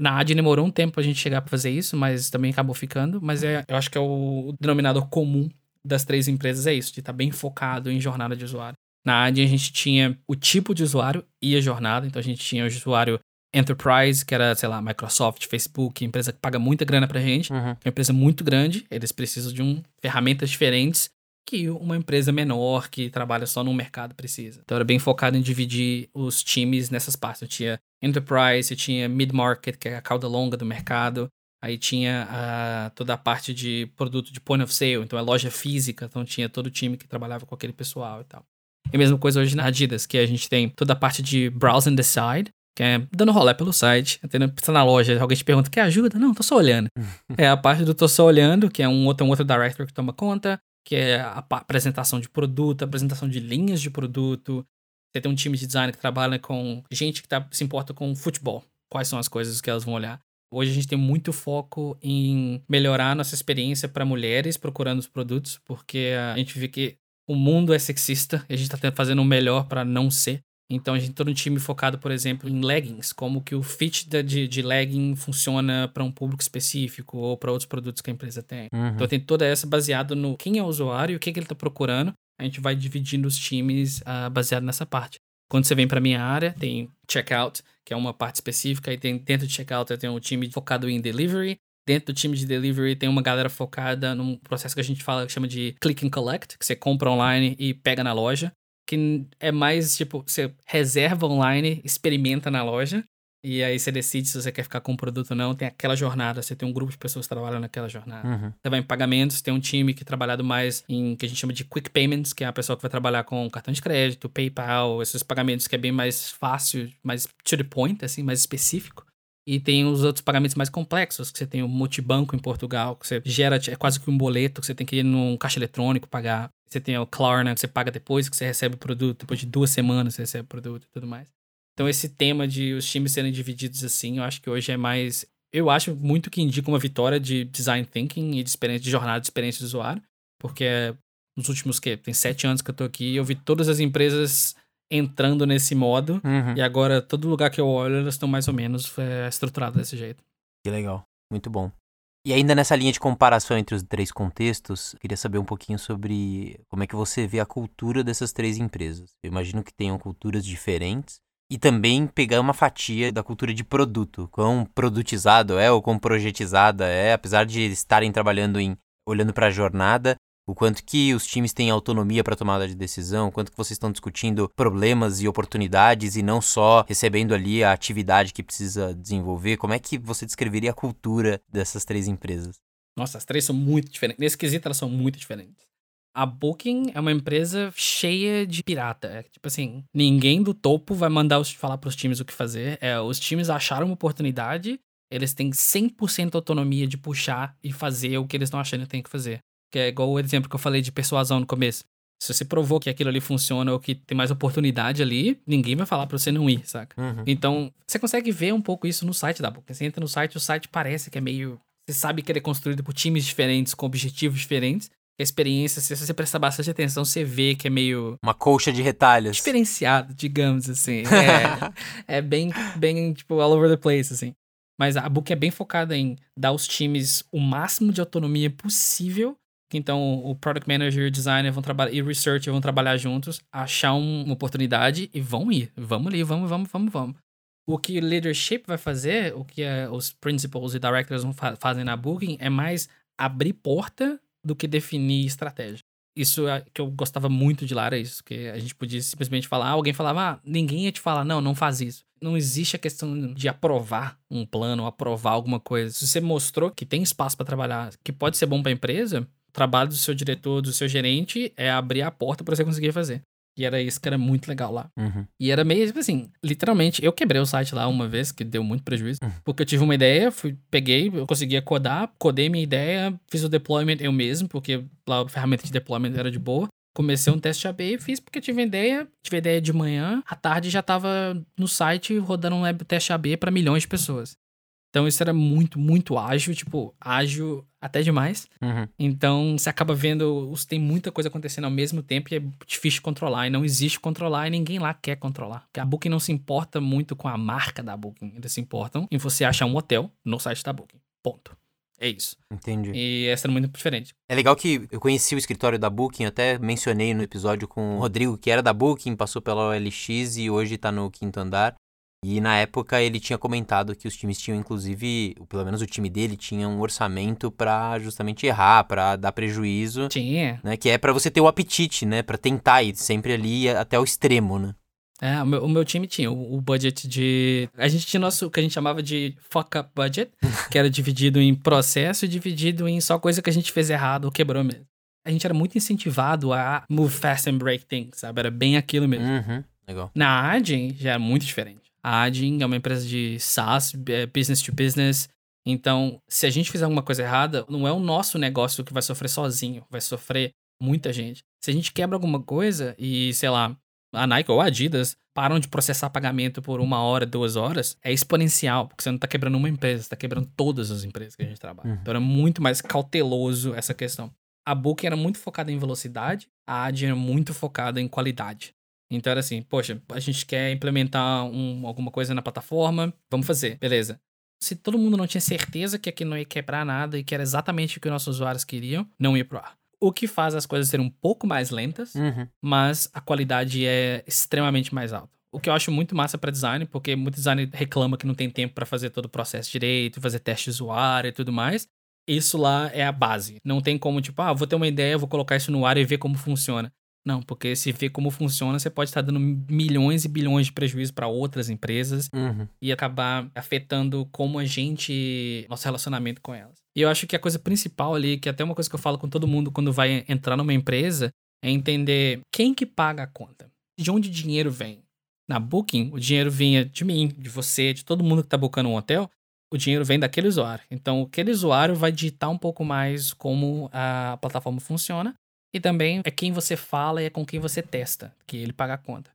Na AD demorou um tempo a gente chegar para fazer isso, mas também acabou ficando. Mas é, eu acho que é o denominador comum das três empresas é isso, de estar tá bem focado em jornada de usuário. Na AD a gente tinha o tipo de usuário e a jornada, então a gente tinha o usuário Enterprise, que era, sei lá, Microsoft, Facebook, empresa que paga muita grana pra gente, Uhum. é uma empresa muito grande, eles precisam de um, ferramentas diferentes que uma empresa menor que trabalha só num mercado precisa. Então era bem focado em dividir os times nessas partes. Eu tinha Enterprise, eu tinha Mid-Market, que é a cauda longa do mercado, aí tinha a, toda a parte de produto de point of sale, então é loja física, então tinha todo o time que trabalhava com aquele pessoal e tal. E a mesma coisa hoje na Adidas, que a gente tem toda a parte de browse and decide, que é dando rolê pelo site, entendeu? Você na loja, alguém te pergunta, quer ajuda? Não, tô só olhando. é a parte do tô só olhando, que é um outro, um outro director que toma conta, que é a apresentação de produto, apresentação de linhas de produto. Você tem um time de design que trabalha com gente que tá, se importa com futebol. Quais são as coisas que elas vão olhar? Hoje a gente tem muito foco em melhorar nossa experiência para mulheres procurando os produtos, porque a gente vê que o mundo é sexista e a gente está fazendo o melhor para não ser. Então a gente tem todo um time focado, por exemplo, em leggings, como que o fit de, de legging funciona para um público específico ou para outros produtos que a empresa tem. Uhum. Então tem toda essa baseado no quem é o usuário e o que, que ele está procurando. A gente vai dividindo os times ah, baseado nessa parte. Quando você vem para minha área, tem checkout, que é uma parte específica, e tem dentro de checkout eu tenho um time focado em delivery. Dentro do time de delivery tem uma galera focada num processo que a gente fala chama de click and collect, que você compra online e pega na loja, que é mais tipo, você reserva online, experimenta na loja, e aí você decide se você quer ficar com o produto ou não. Tem aquela jornada, você tem um grupo de pessoas trabalhando naquela jornada. Uhum. Você vai em pagamentos, tem um time que é trabalhado mais em que a gente chama de quick payments, que é a pessoa que vai trabalhar com cartão de crédito, PayPal, esses pagamentos que é bem mais fácil, mais to the point, assim, mais específico. E tem os outros pagamentos mais complexos, que você tem o multibanco em Portugal, que você gera, é quase que um boleto, que você tem que ir num caixa eletrônico pagar. Você tem o Klarna, que você paga depois que você recebe o produto, depois de duas semanas você recebe o produto e tudo mais. Então esse tema de os times serem divididos assim, eu acho que hoje é mais... Eu acho muito que indica uma vitória de design thinking e de experiência de jornada de experiência de usuário, porque nos últimos, que Tem sete anos que eu tô aqui, eu vi todas as empresas entrando nesse modo, Uhum. e agora todo lugar que eu olho, elas estão mais ou menos é, estruturadas desse jeito. Que legal. Muito bom. E ainda nessa linha de comparação entre os três contextos, eu queria saber um pouquinho sobre como é que você vê a cultura dessas três empresas. Eu imagino que tenham culturas diferentes. E também pegar uma fatia da cultura de produto. Quão produtizado é ou quão projetizada é, apesar de estarem trabalhando em olhando para a jornada, o quanto que os times têm autonomia para tomada de decisão, o quanto que vocês estão discutindo problemas e oportunidades e não só recebendo ali a atividade que precisa desenvolver. Como é que você descreveria a cultura dessas três empresas? Nossa, as três são muito diferentes. Nesse quesito, elas são muito diferentes. A Booking é uma empresa cheia de pirata. É, tipo assim, ninguém do topo vai mandar os, falar pros times o que fazer. É, os times acharam uma oportunidade, eles têm 100% autonomia de puxar e fazer o que eles estão achando que tem que fazer. Que é igual o exemplo que eu falei de persuasão no começo. Se você provou que aquilo ali funciona ou que tem mais oportunidade ali, ninguém vai falar pra você não ir, saca? Então, você consegue ver um pouco isso no site da Booking. Você entra no site, o site parece que é meio. Você sabe que ele é construído por times diferentes, com objetivos diferentes. Experiência, se você prestar bastante atenção, você vê que é meio Uma colcha de retalhos. diferenciado, digamos assim. É, é bem, bem, tipo, all over the place, assim. Mas a Book é bem focada em dar aos times o máximo de autonomia possível. Então, o Product Manager e o Designer vão trabalhar, e o Researcher vão trabalhar juntos, achar um- uma oportunidade e vão ir. Vamos ali, vamos, vamos, vamos, vamos. O que o leadership vai fazer, o que é, os principals e directors fa- fazem na Booking é mais abrir porta do que definir estratégia. Isso é que eu gostava muito de lá, era isso. Que a gente podia simplesmente falar, alguém falava, ah, ninguém ia te falar, não, não faz isso. Não existe a questão de aprovar um plano, aprovar alguma coisa. Se você mostrou que tem espaço para trabalhar, que pode ser bom para a empresa, o trabalho do seu diretor, do seu gerente, é abrir a porta para você conseguir fazer. E era isso que era muito legal lá. Uhum. E era meio, tipo assim, literalmente, eu quebrei o site lá uma vez, que deu muito prejuízo. Uhum. Porque eu tive uma ideia, fui, peguei, eu conseguia codar, codei minha ideia, fiz o deployment eu mesmo, porque lá a ferramenta de deployment era de boa. Comecei um teste AB e fiz porque eu tive ideia, tive ideia de manhã, à tarde já tava no site rodando um web teste AB para milhões de pessoas. Então isso era muito, muito ágil, tipo, ágil até demais. Uhum. Então você acaba vendo, os- tem muita coisa acontecendo ao mesmo tempo e é difícil controlar. E não existe controlar e ninguém lá quer controlar. Porque a Booking não se importa muito com a marca da Booking. Eles se importam em você achar um hotel no site da Booking. Ponto. É isso. Entendi. E essa era muito diferente. É legal que eu conheci o escritório da Booking, até mencionei no episódio com o Rodrigo, que era da Booking, passou pela OLX e hoje tá no quinto andar. E na época ele tinha comentado que os times tinham, inclusive, pelo menos o time dele tinha um orçamento pra justamente errar, pra dar prejuízo, Tinha. né? Que é pra você ter o apetite, né? Pra tentar ir sempre ali até o extremo, né? É, o meu, o meu time tinha o, o budget de. A gente tinha nosso, o que a gente chamava de fuck up budget, que era dividido em processo e dividido em só coisa que a gente fez errado ou quebrou mesmo. A gente era muito incentivado a move fast and break things, sabe? Era bem aquilo mesmo. Uhum. Legal. Na Adyen já é muito diferente. A Adyen é uma empresa de SaaS, é business to business. Então, se a gente fizer alguma coisa errada, não é o nosso negócio que vai sofrer sozinho, vai sofrer muita gente. Se a gente quebra alguma coisa e, sei lá, a Nike ou a Adidas param de processar pagamento por uma hora, duas horas, é exponencial, porque você não tá quebrando uma empresa, você tá quebrando todas as empresas que a gente trabalha. Uhum. Então era muito mais cauteloso essa questão. A Booking era muito focada em velocidade, a Adyen era muito focada em qualidade. Então era assim, poxa, a gente quer implementar um- alguma coisa na plataforma, vamos fazer, beleza. Se todo mundo não tinha certeza que aqui não ia quebrar nada e que era exatamente o que nossos usuários queriam, não ia pro ar. O que faz as coisas serem um pouco mais lentas, Uhum. mas a qualidade é extremamente mais alta. O que eu acho muito massa para design, porque muito design reclama que não tem tempo para fazer todo o processo direito, fazer teste de usuário e tudo mais. Isso lá é a base. Não tem como, tipo, ah, vou ter uma ideia, vou colocar isso no ar e ver como funciona. Não, porque se ver como funciona, você pode estar dando milhões e bilhões de prejuízo para outras empresas Uhum. e acabar afetando como a gente. nosso relacionamento com elas. E eu acho que a coisa principal ali, que é até uma coisa que eu falo com todo mundo quando vai entrar numa empresa, é entender quem que paga a conta. De onde o dinheiro vem. Na Booking, o dinheiro vinha de mim, de você, de todo mundo que tá buscando um hotel. O dinheiro vem daquele usuário. Então, aquele usuário vai digitar um pouco mais como a plataforma funciona. E também é quem você fala e é com quem você testa, que ele paga a conta.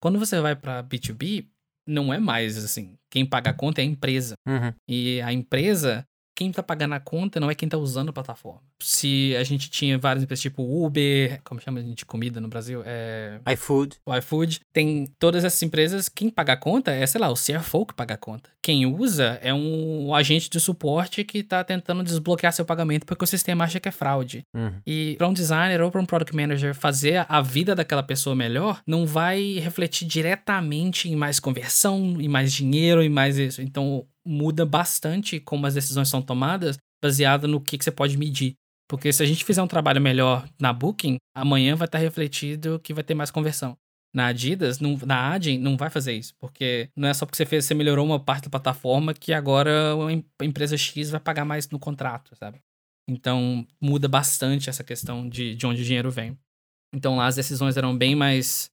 Quando você vai para B2B, não é mais assim. Quem paga a conta é a empresa. Uhum. E a empresa, quem tá pagando a conta não é quem tá usando a plataforma. Se a gente tinha várias empresas tipo Uber, como chama de comida no Brasil? É. iFood. O iFood, tem todas essas empresas, quem paga a conta é, sei lá, o CFO que paga a conta. Quem usa é um agente de suporte que tá tentando desbloquear seu pagamento porque o sistema acha que é fraude. Uhum. E para um designer ou para um product manager fazer a vida daquela pessoa melhor, não vai refletir diretamente em mais conversão, em mais dinheiro, em mais isso. Então muda bastante como as decisões são tomadas baseado no que, que você pode medir. Porque se a gente fizer um trabalho melhor na Booking, amanhã vai estar refletido que vai ter mais conversão. Na Adidas, não- na Adyen, não vai fazer isso. Porque não é só porque você, fez, você melhorou uma parte da plataforma que agora a empresa X vai pagar mais no contrato, sabe? Então muda bastante essa questão de, de onde o dinheiro vem. Então lá as decisões eram bem mais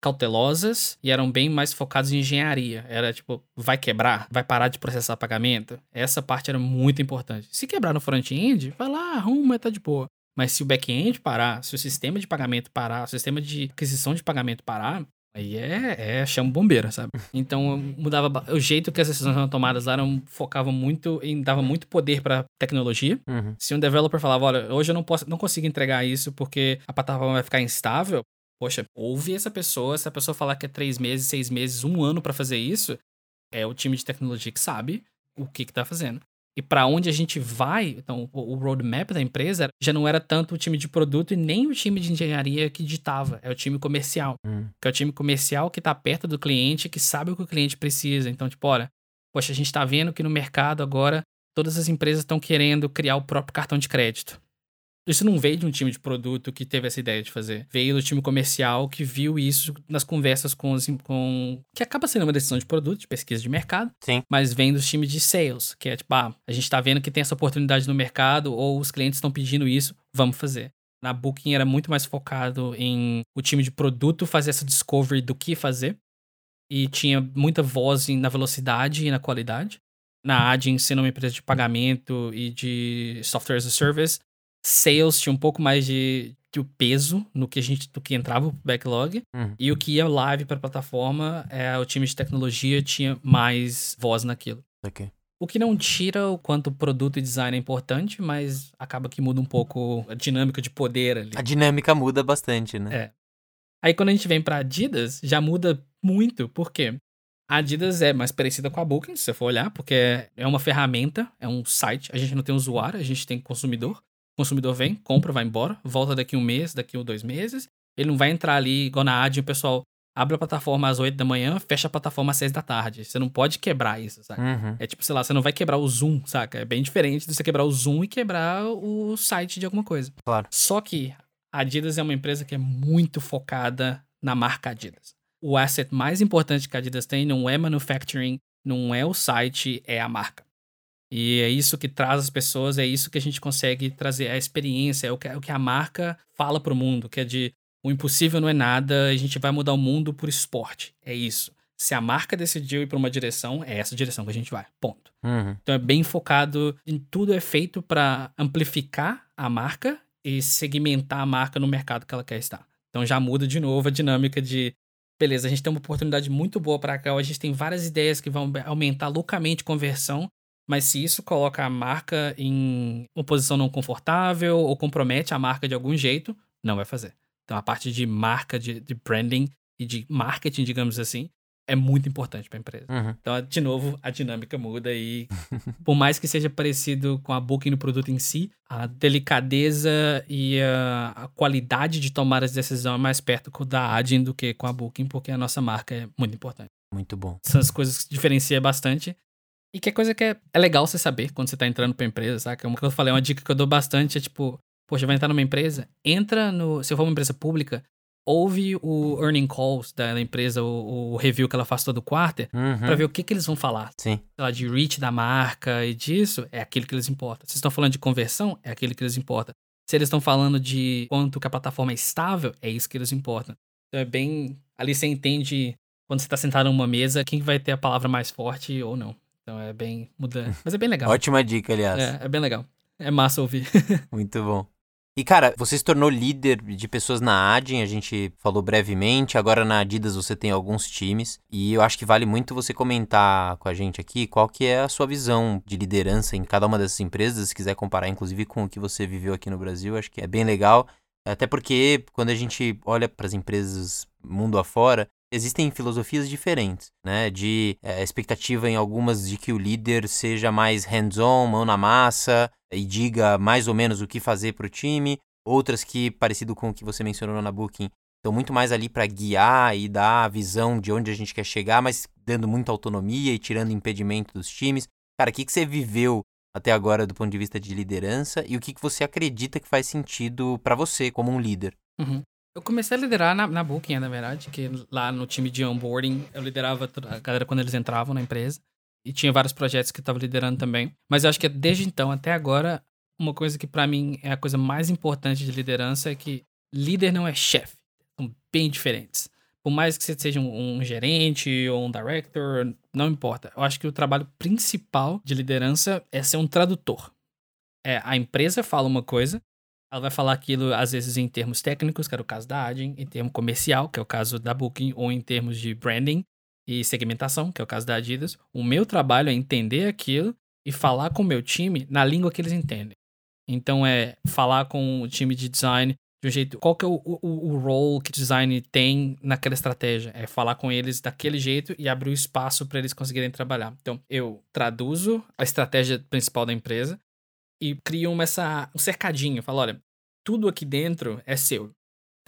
cautelosas e eram bem mais focadas em engenharia. Era tipo, vai quebrar? Vai parar de processar pagamento? Essa parte era muito importante. Se quebrar no front-end, vai lá, arruma, tá de boa. Mas se o back-end parar, se o sistema de pagamento parar, o sistema de aquisição de pagamento parar, aí é, é chama bombeira, sabe? Então mudava o jeito que as decisões eram tomadas lá eram, focavam muito em dava muito poder para tecnologia. Uhum. Se um developer falava, olha, hoje eu não posso, não consigo entregar isso porque a plataforma vai ficar instável, poxa, ouve essa pessoa, se a pessoa falar que é três meses, seis meses, um ano para fazer isso, é o time de tecnologia que sabe o que que tá fazendo. E para onde a gente vai, então o roadmap da empresa já não era tanto o time de produto e nem o time de engenharia que ditava, é o time comercial Uhum. que é o time comercial que tá perto do cliente, que sabe o que o cliente precisa. Então, tipo, olha, poxa, a gente tá vendo que no mercado agora todas as empresas estão querendo criar o próprio cartão de crédito. Isso não veio de um time de produto que teve essa ideia de fazer. Veio do time comercial que viu isso nas conversas com os. Com... Que acaba sendo uma decisão de produto, de pesquisa de mercado. Sim. Mas vem dos times de sales, que é tipo, ah, a gente tá vendo que tem essa oportunidade no mercado, ou os clientes estão pedindo isso, vamos fazer. Na Booking era muito mais focado em o time de produto fazer essa discovery do que fazer. E tinha muita voz na velocidade e na qualidade. Na Adyen, sendo uma empresa de pagamento e de software as a service, sales tinha um pouco mais de, de peso no que a gente do que entrava pro backlog. Uhum. E o que ia live para plataforma, é, o time de tecnologia tinha mais voz naquilo. Ok. O que não tira o quanto produto e design é importante, mas acaba que muda um pouco a dinâmica de poder ali. A dinâmica muda bastante, né? É. Aí quando a gente vem pra Adidas, já muda muito, por quê? A Adidas é mais parecida com a Booking, se você for olhar, porque é uma ferramenta, é um site, a gente não tem usuário, a gente tem consumidor. O consumidor vem, compra, vai embora, volta daqui um mês, daqui um dois meses. Ele não vai entrar ali igual na Adyen, o pessoal abre a plataforma às 8 da manhã, fecha a plataforma às 6 da tarde. Você não pode quebrar isso, sabe? Uhum. É tipo, sei lá, você não vai quebrar o Zoom, saca? É bem diferente de você quebrar o Zoom e quebrar o site de alguma coisa. Claro. Só que a Adidas é uma empresa que é muito focada na marca Adidas. O asset mais importante que a Adidas tem não é manufacturing, não é o site, é a marca. E é isso que traz as pessoas, é isso que a gente consegue trazer, a experiência, é o que, é o que a marca fala pro mundo, que é de o impossível não é nada, a gente vai mudar o mundo por esporte. É isso. Se a marca decidiu ir para uma direção, é essa direção que a gente vai. Ponto. Uhum. Então é bem focado em tudo é feito para amplificar a marca e segmentar a marca no mercado que ela quer estar. Então já muda de novo a dinâmica de beleza, a gente tem uma oportunidade muito boa para cá, a gente tem várias ideias que vão aumentar loucamente conversão, mas se isso coloca a marca em uma posição não confortável ou compromete a marca de algum jeito, não vai fazer. Então a parte de marca, de, de branding e de marketing, digamos assim, é muito importante para a empresa. Uhum. Então, de novo, a dinâmica muda e por mais que seja parecido com a Booking no produto em si, a delicadeza e a, a qualidade de tomar as decisões é mais perto da Adyen do que com a Booking, porque a nossa marca é muito importante. Muito bom. São as coisas que diferenciam bastante. E que é coisa que é, é legal você saber quando você tá entrando pra empresa, sabe? Como que eu falei, uma dica que eu dou bastante é tipo, poxa, vai entrar numa empresa, entra no. Se for uma empresa pública, ouve o earning calls da empresa, o, o review que ela faz todo quarto, Uhum. pra ver o que, que eles vão falar. Sim. Sei lá, de reach da marca e disso, é aquilo que eles importam. Se estão falando de conversão, é aquilo que eles importam. Se eles estão falando de quanto que a plataforma é estável, é isso que eles importam. Então é bem. Ali você entende quando você tá sentado numa mesa, quem vai ter a palavra mais forte ou não. Então é bem. Muda. Mas é bem legal. Ótima dica, aliás. É, é bem legal. É massa ouvir. Muito bom. E, cara, você se tornou líder de pessoas na Adyen, a gente falou brevemente. Agora na Adidas você tem alguns times. E eu acho que vale muito você comentar com a gente aqui qual que é a sua visão de liderança em cada uma dessas empresas. Se quiser comparar, inclusive, com o que você viveu aqui no Brasil, acho que é bem legal. Até porque quando a gente olha para as empresas mundo afora, existem filosofias diferentes, né? De é, expectativa em algumas de que o líder seja mais hands-on, mão na massa e diga mais ou menos o que fazer para o time. Outras que, parecido com o que você mencionou na Booking, estão muito mais ali para guiar e dar a visão de onde a gente quer chegar, mas dando muita autonomia e tirando impedimento dos times. Cara, o que, que você viveu até agora do ponto de vista de liderança e o que, que você acredita que faz sentido para você como um líder? Uhum. Eu comecei a liderar na, na Booking, na verdade, que lá no time de onboarding eu liderava a galera quando eles entravam na empresa. E tinha vários projetos que eu tava liderando também. Mas eu acho que desde então até agora, uma coisa que para mim é a coisa mais importante de liderança é que líder não é chefe. São bem diferentes. Por mais que você seja um, um gerente ou um director, não importa. Eu acho que o trabalho principal de liderança é ser um tradutor. É, a empresa fala uma coisa, ela vai falar aquilo, às vezes, em termos técnicos, que era o caso da Adyen, em termo comercial, que é o caso da Booking, ou em termos de branding e segmentação, que é o caso da Adidas. O meu trabalho é entender aquilo e falar com o meu time na língua que eles entendem. Então, é falar com o time de design de um jeito. Qual que é o, o, o role que design tem naquela estratégia? É falar com eles daquele jeito e abrir o espaço para eles conseguirem trabalhar. Então, eu traduzo a estratégia principal da empresa e criam essa, um cercadinho. Fala, olha, tudo aqui dentro é seu.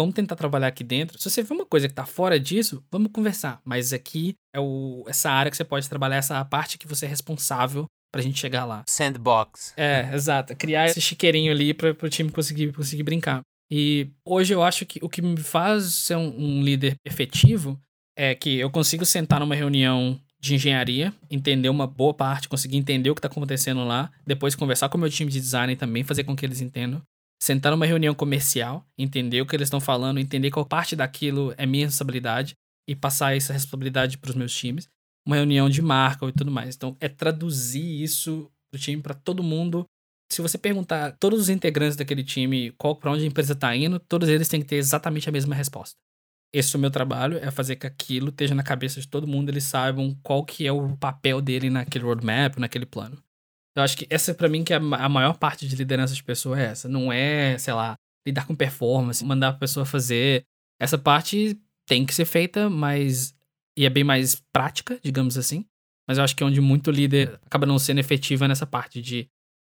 Vamos tentar trabalhar aqui dentro. Se você vê uma coisa que tá fora disso, vamos conversar. Mas aqui é o, essa área que você pode trabalhar, essa parte que você é responsável pra gente chegar lá. Sandbox. É, exato. Criar esse chiqueirinho ali pra, pro time conseguir, conseguir brincar. E hoje eu acho que o que me faz ser um, um líder efetivo é que eu consigo sentar numa reunião de engenharia, entender uma boa parte, conseguir entender o que está acontecendo lá, depois conversar com o meu time de design também, fazer com que eles entendam. sentar numa reunião comercial, entender o que eles estão falando, entender qual parte daquilo é minha responsabilidade e passar essa responsabilidade para os meus times. Uma reunião de marca e tudo mais. Então, é traduzir isso do time para todo mundo. Se você perguntar todos os integrantes daquele time qual para onde a empresa está indo, todos eles têm que ter exatamente a mesma resposta. Esse é o meu trabalho, é fazer que aquilo esteja na cabeça de todo mundo, eles saibam qual que é o papel dele naquele roadmap, naquele plano. Eu acho que essa para mim que é a maior parte de liderança de pessoa é essa, não é, sei lá, lidar com performance, mandar a pessoa fazer. Essa parte tem que ser feita, mas e é bem mais prática, digamos assim. Mas eu acho que é onde muito líder acaba não sendo efetivo é nessa parte de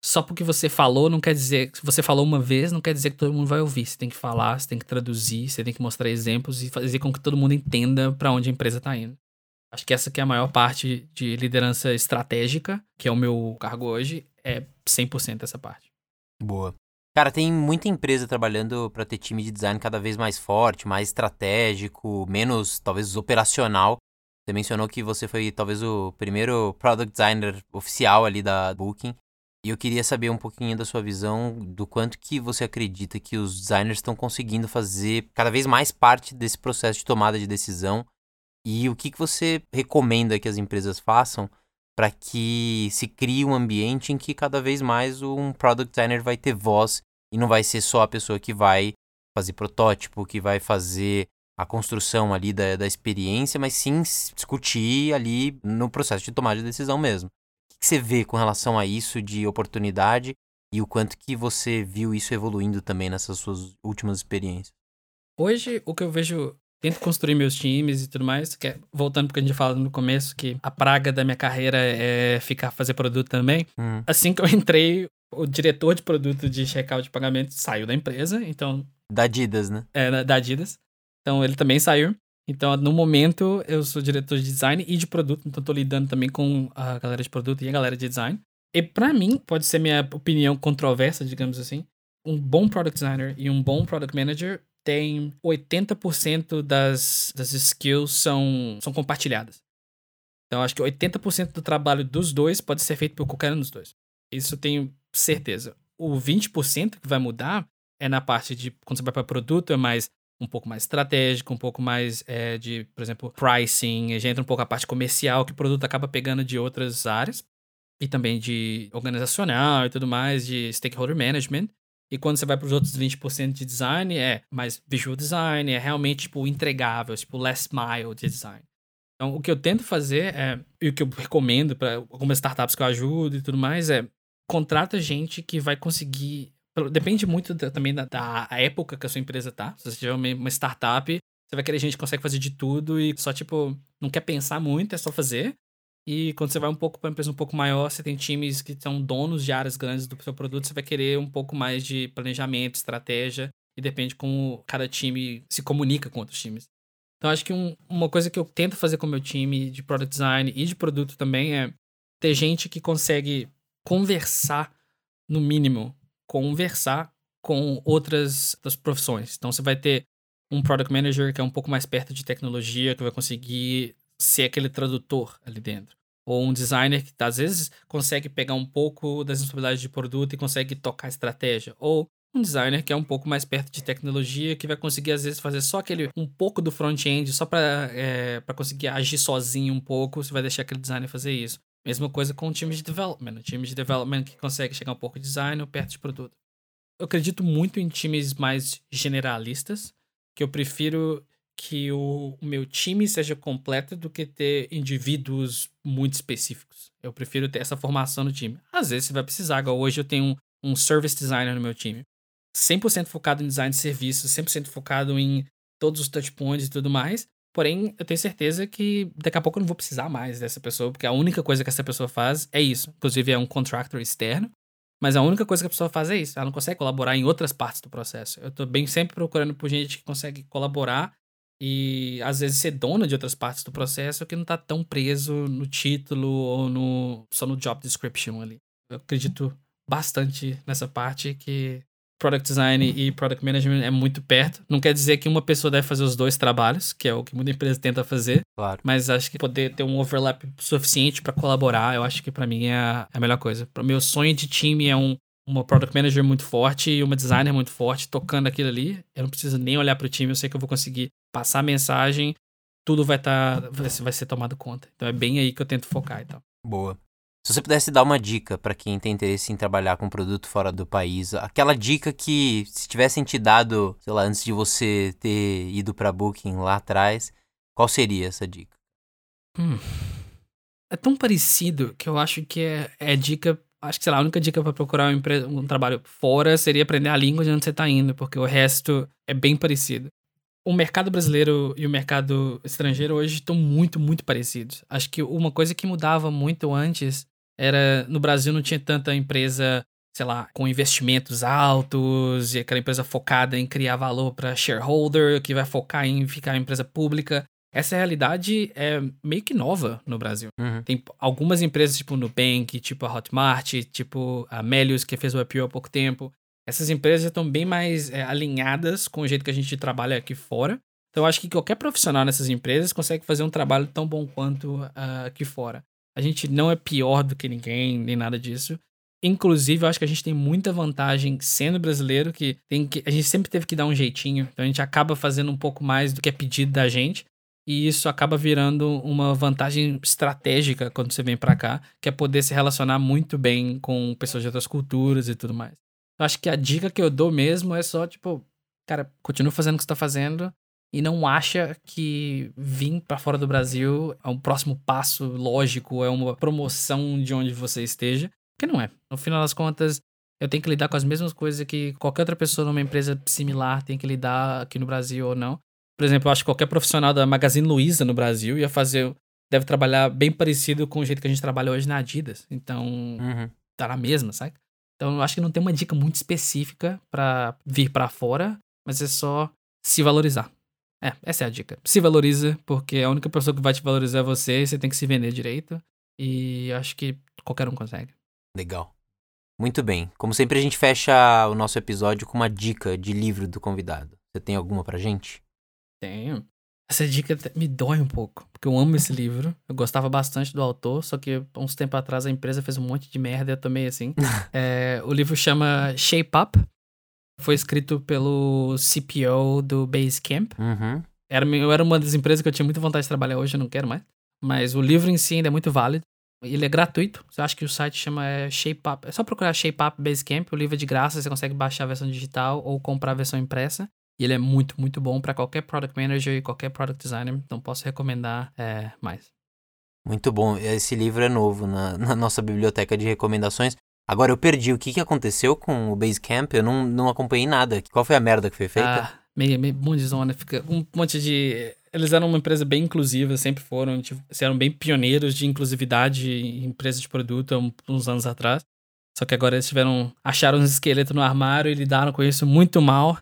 só porque você falou não quer dizer. Se você falou uma vez, não quer dizer que todo mundo vai ouvir. Você tem que falar, você tem que traduzir, você tem que mostrar exemplos e fazer com que todo mundo entenda para onde a empresa está indo. Acho que essa que é a maior parte de liderança estratégica, que é o meu cargo hoje, é 100% essa parte. Boa. Cara, tem muita empresa trabalhando para ter time de design cada vez mais forte, mais estratégico, menos talvez operacional. Você mencionou que você foi talvez o primeiro product designer oficial ali da Booking. E eu queria saber um pouquinho da sua visão do quanto que você acredita que os designers estão conseguindo fazer cada vez mais parte desse processo de tomada de decisão. E o que, que você recomenda que as empresas façam para que se crie um ambiente em que cada vez mais um product designer vai ter voz e não vai ser só a pessoa que vai fazer protótipo, que vai fazer a construção ali da, da experiência, mas sim discutir ali no processo de tomada de decisão mesmo que você vê com relação a isso de oportunidade e o quanto que você viu isso evoluindo também nessas suas últimas experiências? Hoje, o que eu vejo, tento construir meus times e tudo mais, que é, voltando porque a gente falou no começo, que a praga da minha carreira é ficar fazer produto também. Hum. Assim que eu entrei, o diretor de produto de checkout de pagamento saiu da empresa, então... Da Adidas, né? É, da Adidas. Então ele também saiu. Então, no momento, eu sou diretor de design e de produto, então estou lidando também com a galera de produto e a galera de design. E para mim, pode ser minha opinião controversa, digamos assim, um bom product designer e um bom product manager tem 80% das, das skills são, são compartilhadas. Então, acho que 80% do trabalho dos dois pode ser feito por qualquer um dos dois. Isso eu tenho certeza. O 20% que vai mudar é na parte de quando você vai para produto, é mais um pouco mais estratégico, um pouco mais é, de, por exemplo, pricing, já entra um pouco a parte comercial que o produto acaba pegando de outras áreas e também de organizacional e tudo mais, de stakeholder management. E quando você vai para os outros 20% de design, é mais visual design, é realmente tipo entregável, tipo last mile de design. Então, o que eu tento fazer é, e o que eu recomendo para algumas startups que eu ajudo e tudo mais é contrata gente que vai conseguir Depende muito da, também da, da, época que a sua empresa tá. Se você tiver uma startup, você vai querer gente que consegue fazer de tudo e só, tipo, não quer pensar muito, é só fazer. E quando você vai um pouco para uma empresa um pouco maior, você tem times que são donos de áreas grandes do seu produto, você vai querer um pouco mais de planejamento, estratégia, e depende como cada time se comunica com outros times. Então, acho que um, uma coisa que eu tento fazer com o meu time de product design e de produto também é ter gente que consegue conversar, no mínimo, conversar com outras das profissões. Então você vai ter um product manager que é um pouco mais perto de tecnologia, que vai conseguir ser aquele tradutor ali dentro. Ou um designer que às vezes consegue pegar um pouco das responsabilidades de produto e consegue tocar estratégia. Ou um designer que é um pouco mais perto de tecnologia, que vai conseguir às vezes fazer só aquele um pouco do front-end, só para é, conseguir agir sozinho um pouco, você vai deixar aquele designer fazer isso. Mesma coisa com o time de development. O time de development que consegue chegar um pouco de design perto de produto. Eu acredito muito em times mais generalistas, que eu prefiro que o, meu time seja completo do que ter indivíduos muito específicos. Eu prefiro ter essa formação no time. Às vezes você vai precisar, igual hoje eu tenho um, um service designer no meu time. 100% focado em design de serviços, 100% focado em todos os touchpoints e tudo mais. Porém, eu tenho certeza que daqui a pouco eu não vou precisar mais dessa pessoa, porque a única coisa que essa pessoa faz é isso. Inclusive, é um contractor externo, mas a única coisa que a pessoa faz é isso. Ela não consegue colaborar em outras partes do processo. Eu tô bem sempre procurando por gente que consegue colaborar e às vezes ser dona de outras partes do processo que não tá tão preso no título ou no só no job description ali. Eu acredito bastante nessa parte que product design e product management é muito perto. Não quer dizer que uma pessoa deve fazer os dois trabalhos, que é o que muita empresa tenta fazer. Claro. Mas acho que poder ter um overlap suficiente para colaborar, eu acho que para mim é a, é a, melhor coisa. O meu sonho de time é um uma product manager muito forte e uma designer muito forte tocando aquilo ali. Eu não preciso nem olhar para o time, eu sei que eu vou conseguir passar a mensagem, tudo vai estar tá, vai ser tomado conta. Então é bem aí que eu tento focar e tal. Boa. Se você pudesse dar uma dica para quem tem interesse em trabalhar com produto fora do país, aquela dica que se tivessem te dado, sei lá, antes de você ter ido para Booking lá atrás, qual seria essa dica? Hum. É tão parecido que eu acho que é, é dica. Acho que, sei lá, a única dica para procurar um, um, trabalho fora seria aprender a língua de onde você está indo, porque o resto é bem parecido. O mercado brasileiro e o mercado estrangeiro hoje estão muito, muito parecidos. Acho que uma coisa que mudava muito antes era no Brasil não tinha tanta empresa, sei lá, com investimentos altos e aquela empresa focada em criar valor para shareholder, que vai focar em ficar empresa pública. Essa realidade é meio que nova no Brasil. Uhum. Tem algumas empresas, tipo Nubank, tipo a Hotmart, tipo a Melius, que fez o IPO há pouco tempo. Essas empresas estão bem mais é, alinhadas com o jeito que a gente trabalha aqui fora. Então, eu acho que qualquer profissional nessas empresas consegue fazer um trabalho tão bom quanto uh, aqui fora. A gente não é pior do que ninguém, nem nada disso. Inclusive, eu acho que a gente tem muita vantagem sendo brasileiro, que, tem que a gente sempre teve que dar um jeitinho. Então a gente acaba fazendo um pouco mais do que é pedido da gente. E isso acaba virando uma vantagem estratégica quando você vem para cá, que é poder se relacionar muito bem com pessoas de outras culturas e tudo mais. Eu acho que a dica que eu dou mesmo é só, tipo, cara, continua fazendo o que você tá fazendo, e não acha que vir para fora do Brasil é um próximo passo lógico, é uma promoção de onde você esteja, porque não é. No final das contas, eu tenho que lidar com as mesmas coisas que qualquer outra pessoa numa empresa similar tem que lidar aqui no Brasil ou não. Por exemplo, eu acho que qualquer profissional da Magazine Luiza no Brasil ia fazer, deve trabalhar bem parecido com o jeito que a gente trabalha hoje na Adidas. Então, uhum. tá na mesma, sabe? Então, eu acho que não tem uma dica muito específica para vir para fora, mas é só se valorizar. É, essa é a dica. Se valoriza, porque a única pessoa que vai te valorizar é você e você tem que se vender direito. E acho que qualquer um consegue. Legal. Muito bem. Como sempre, a gente fecha o nosso episódio com uma dica de livro do convidado. Você tem alguma pra gente? Tenho. Essa dica me dói um pouco, porque eu amo esse livro. Eu gostava bastante do autor, só que uns tempos atrás a empresa fez um monte de merda e eu tomei assim. é, o livro chama Shape Up, foi escrito pelo CPO do Basecamp. Uhum. Era, eu era uma das empresas que eu tinha muita vontade de trabalhar hoje, eu não quero mais. Mas o livro em si ainda é muito válido. Ele é gratuito. Você acha que o site chama é, Shape Up. É só procurar Shape Up Basecamp. O livro é de graça, você consegue baixar a versão digital ou comprar a versão impressa. E ele é muito, muito bom para qualquer product manager e qualquer product designer. Então posso recomendar é, mais. Muito bom. Esse livro é novo na, na nossa biblioteca de recomendações. Agora eu perdi. O que, que aconteceu com o Basecamp? Eu não, não acompanhei nada. Qual foi a merda que foi feita? Ah, meio, meio monte de zona. Fica um monte de. Eles eram uma empresa bem inclusiva, sempre foram. Tipo, eram bem pioneiros de inclusividade em empresas de produto uns anos atrás. Só que agora eles tiveram. acharam um esqueleto no armário e lidaram com isso muito mal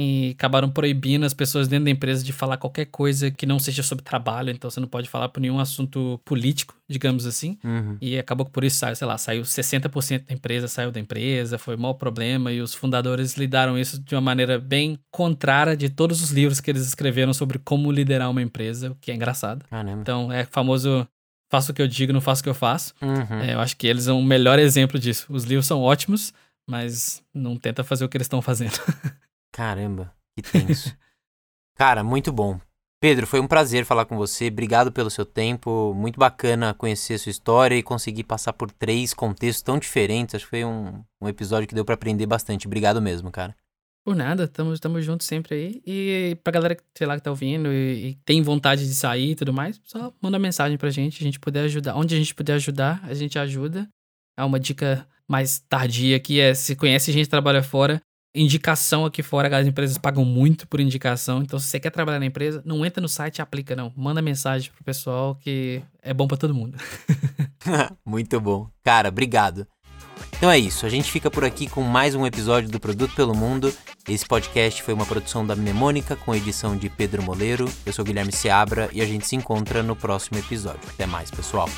e acabaram proibindo as pessoas dentro da empresa de falar qualquer coisa que não seja sobre trabalho, então você não pode falar por nenhum assunto político, digamos assim. Uhum. E acabou que por isso, sei lá, saiu 60% da empresa, saiu da empresa, foi um mau problema e os fundadores lidaram isso de uma maneira bem contrária de todos os livros que eles escreveram sobre como liderar uma empresa, o que é engraçado. Caramba. Então é famoso faço o que eu digo, não faço o que eu faço. Uhum. É, eu acho que eles são o melhor exemplo disso. Os livros são ótimos, mas não tenta fazer o que eles estão fazendo. Caramba, que tenso. Cara, muito bom. Pedro, foi um prazer falar com você. Obrigado pelo seu tempo. Muito bacana conhecer a sua história e conseguir passar por três contextos tão diferentes. Acho que foi um, um episódio que deu para aprender bastante. Obrigado mesmo, cara. Por nada, estamos tamo juntos sempre aí. E pra galera, sei lá, que tá ouvindo e, e, tem vontade de sair e tudo mais, só manda mensagem pra gente, a gente puder ajudar. Onde a gente puder ajudar, a gente ajuda. É uma dica mais tardia que é, se conhece gente que trabalha fora, indicação aqui fora, as empresas pagam muito por indicação. Então, se você quer trabalhar na empresa, não entra no site e aplica, não. Manda mensagem pro pessoal que é bom para todo mundo. muito bom. Cara, obrigado. Então é isso, a gente fica por aqui com mais um episódio do Produto pelo Mundo. Esse podcast foi uma produção da Mnemônica com edição de Pedro Moleiro. Eu sou Guilherme Seabra e a gente se encontra no próximo episódio. Até mais, pessoal.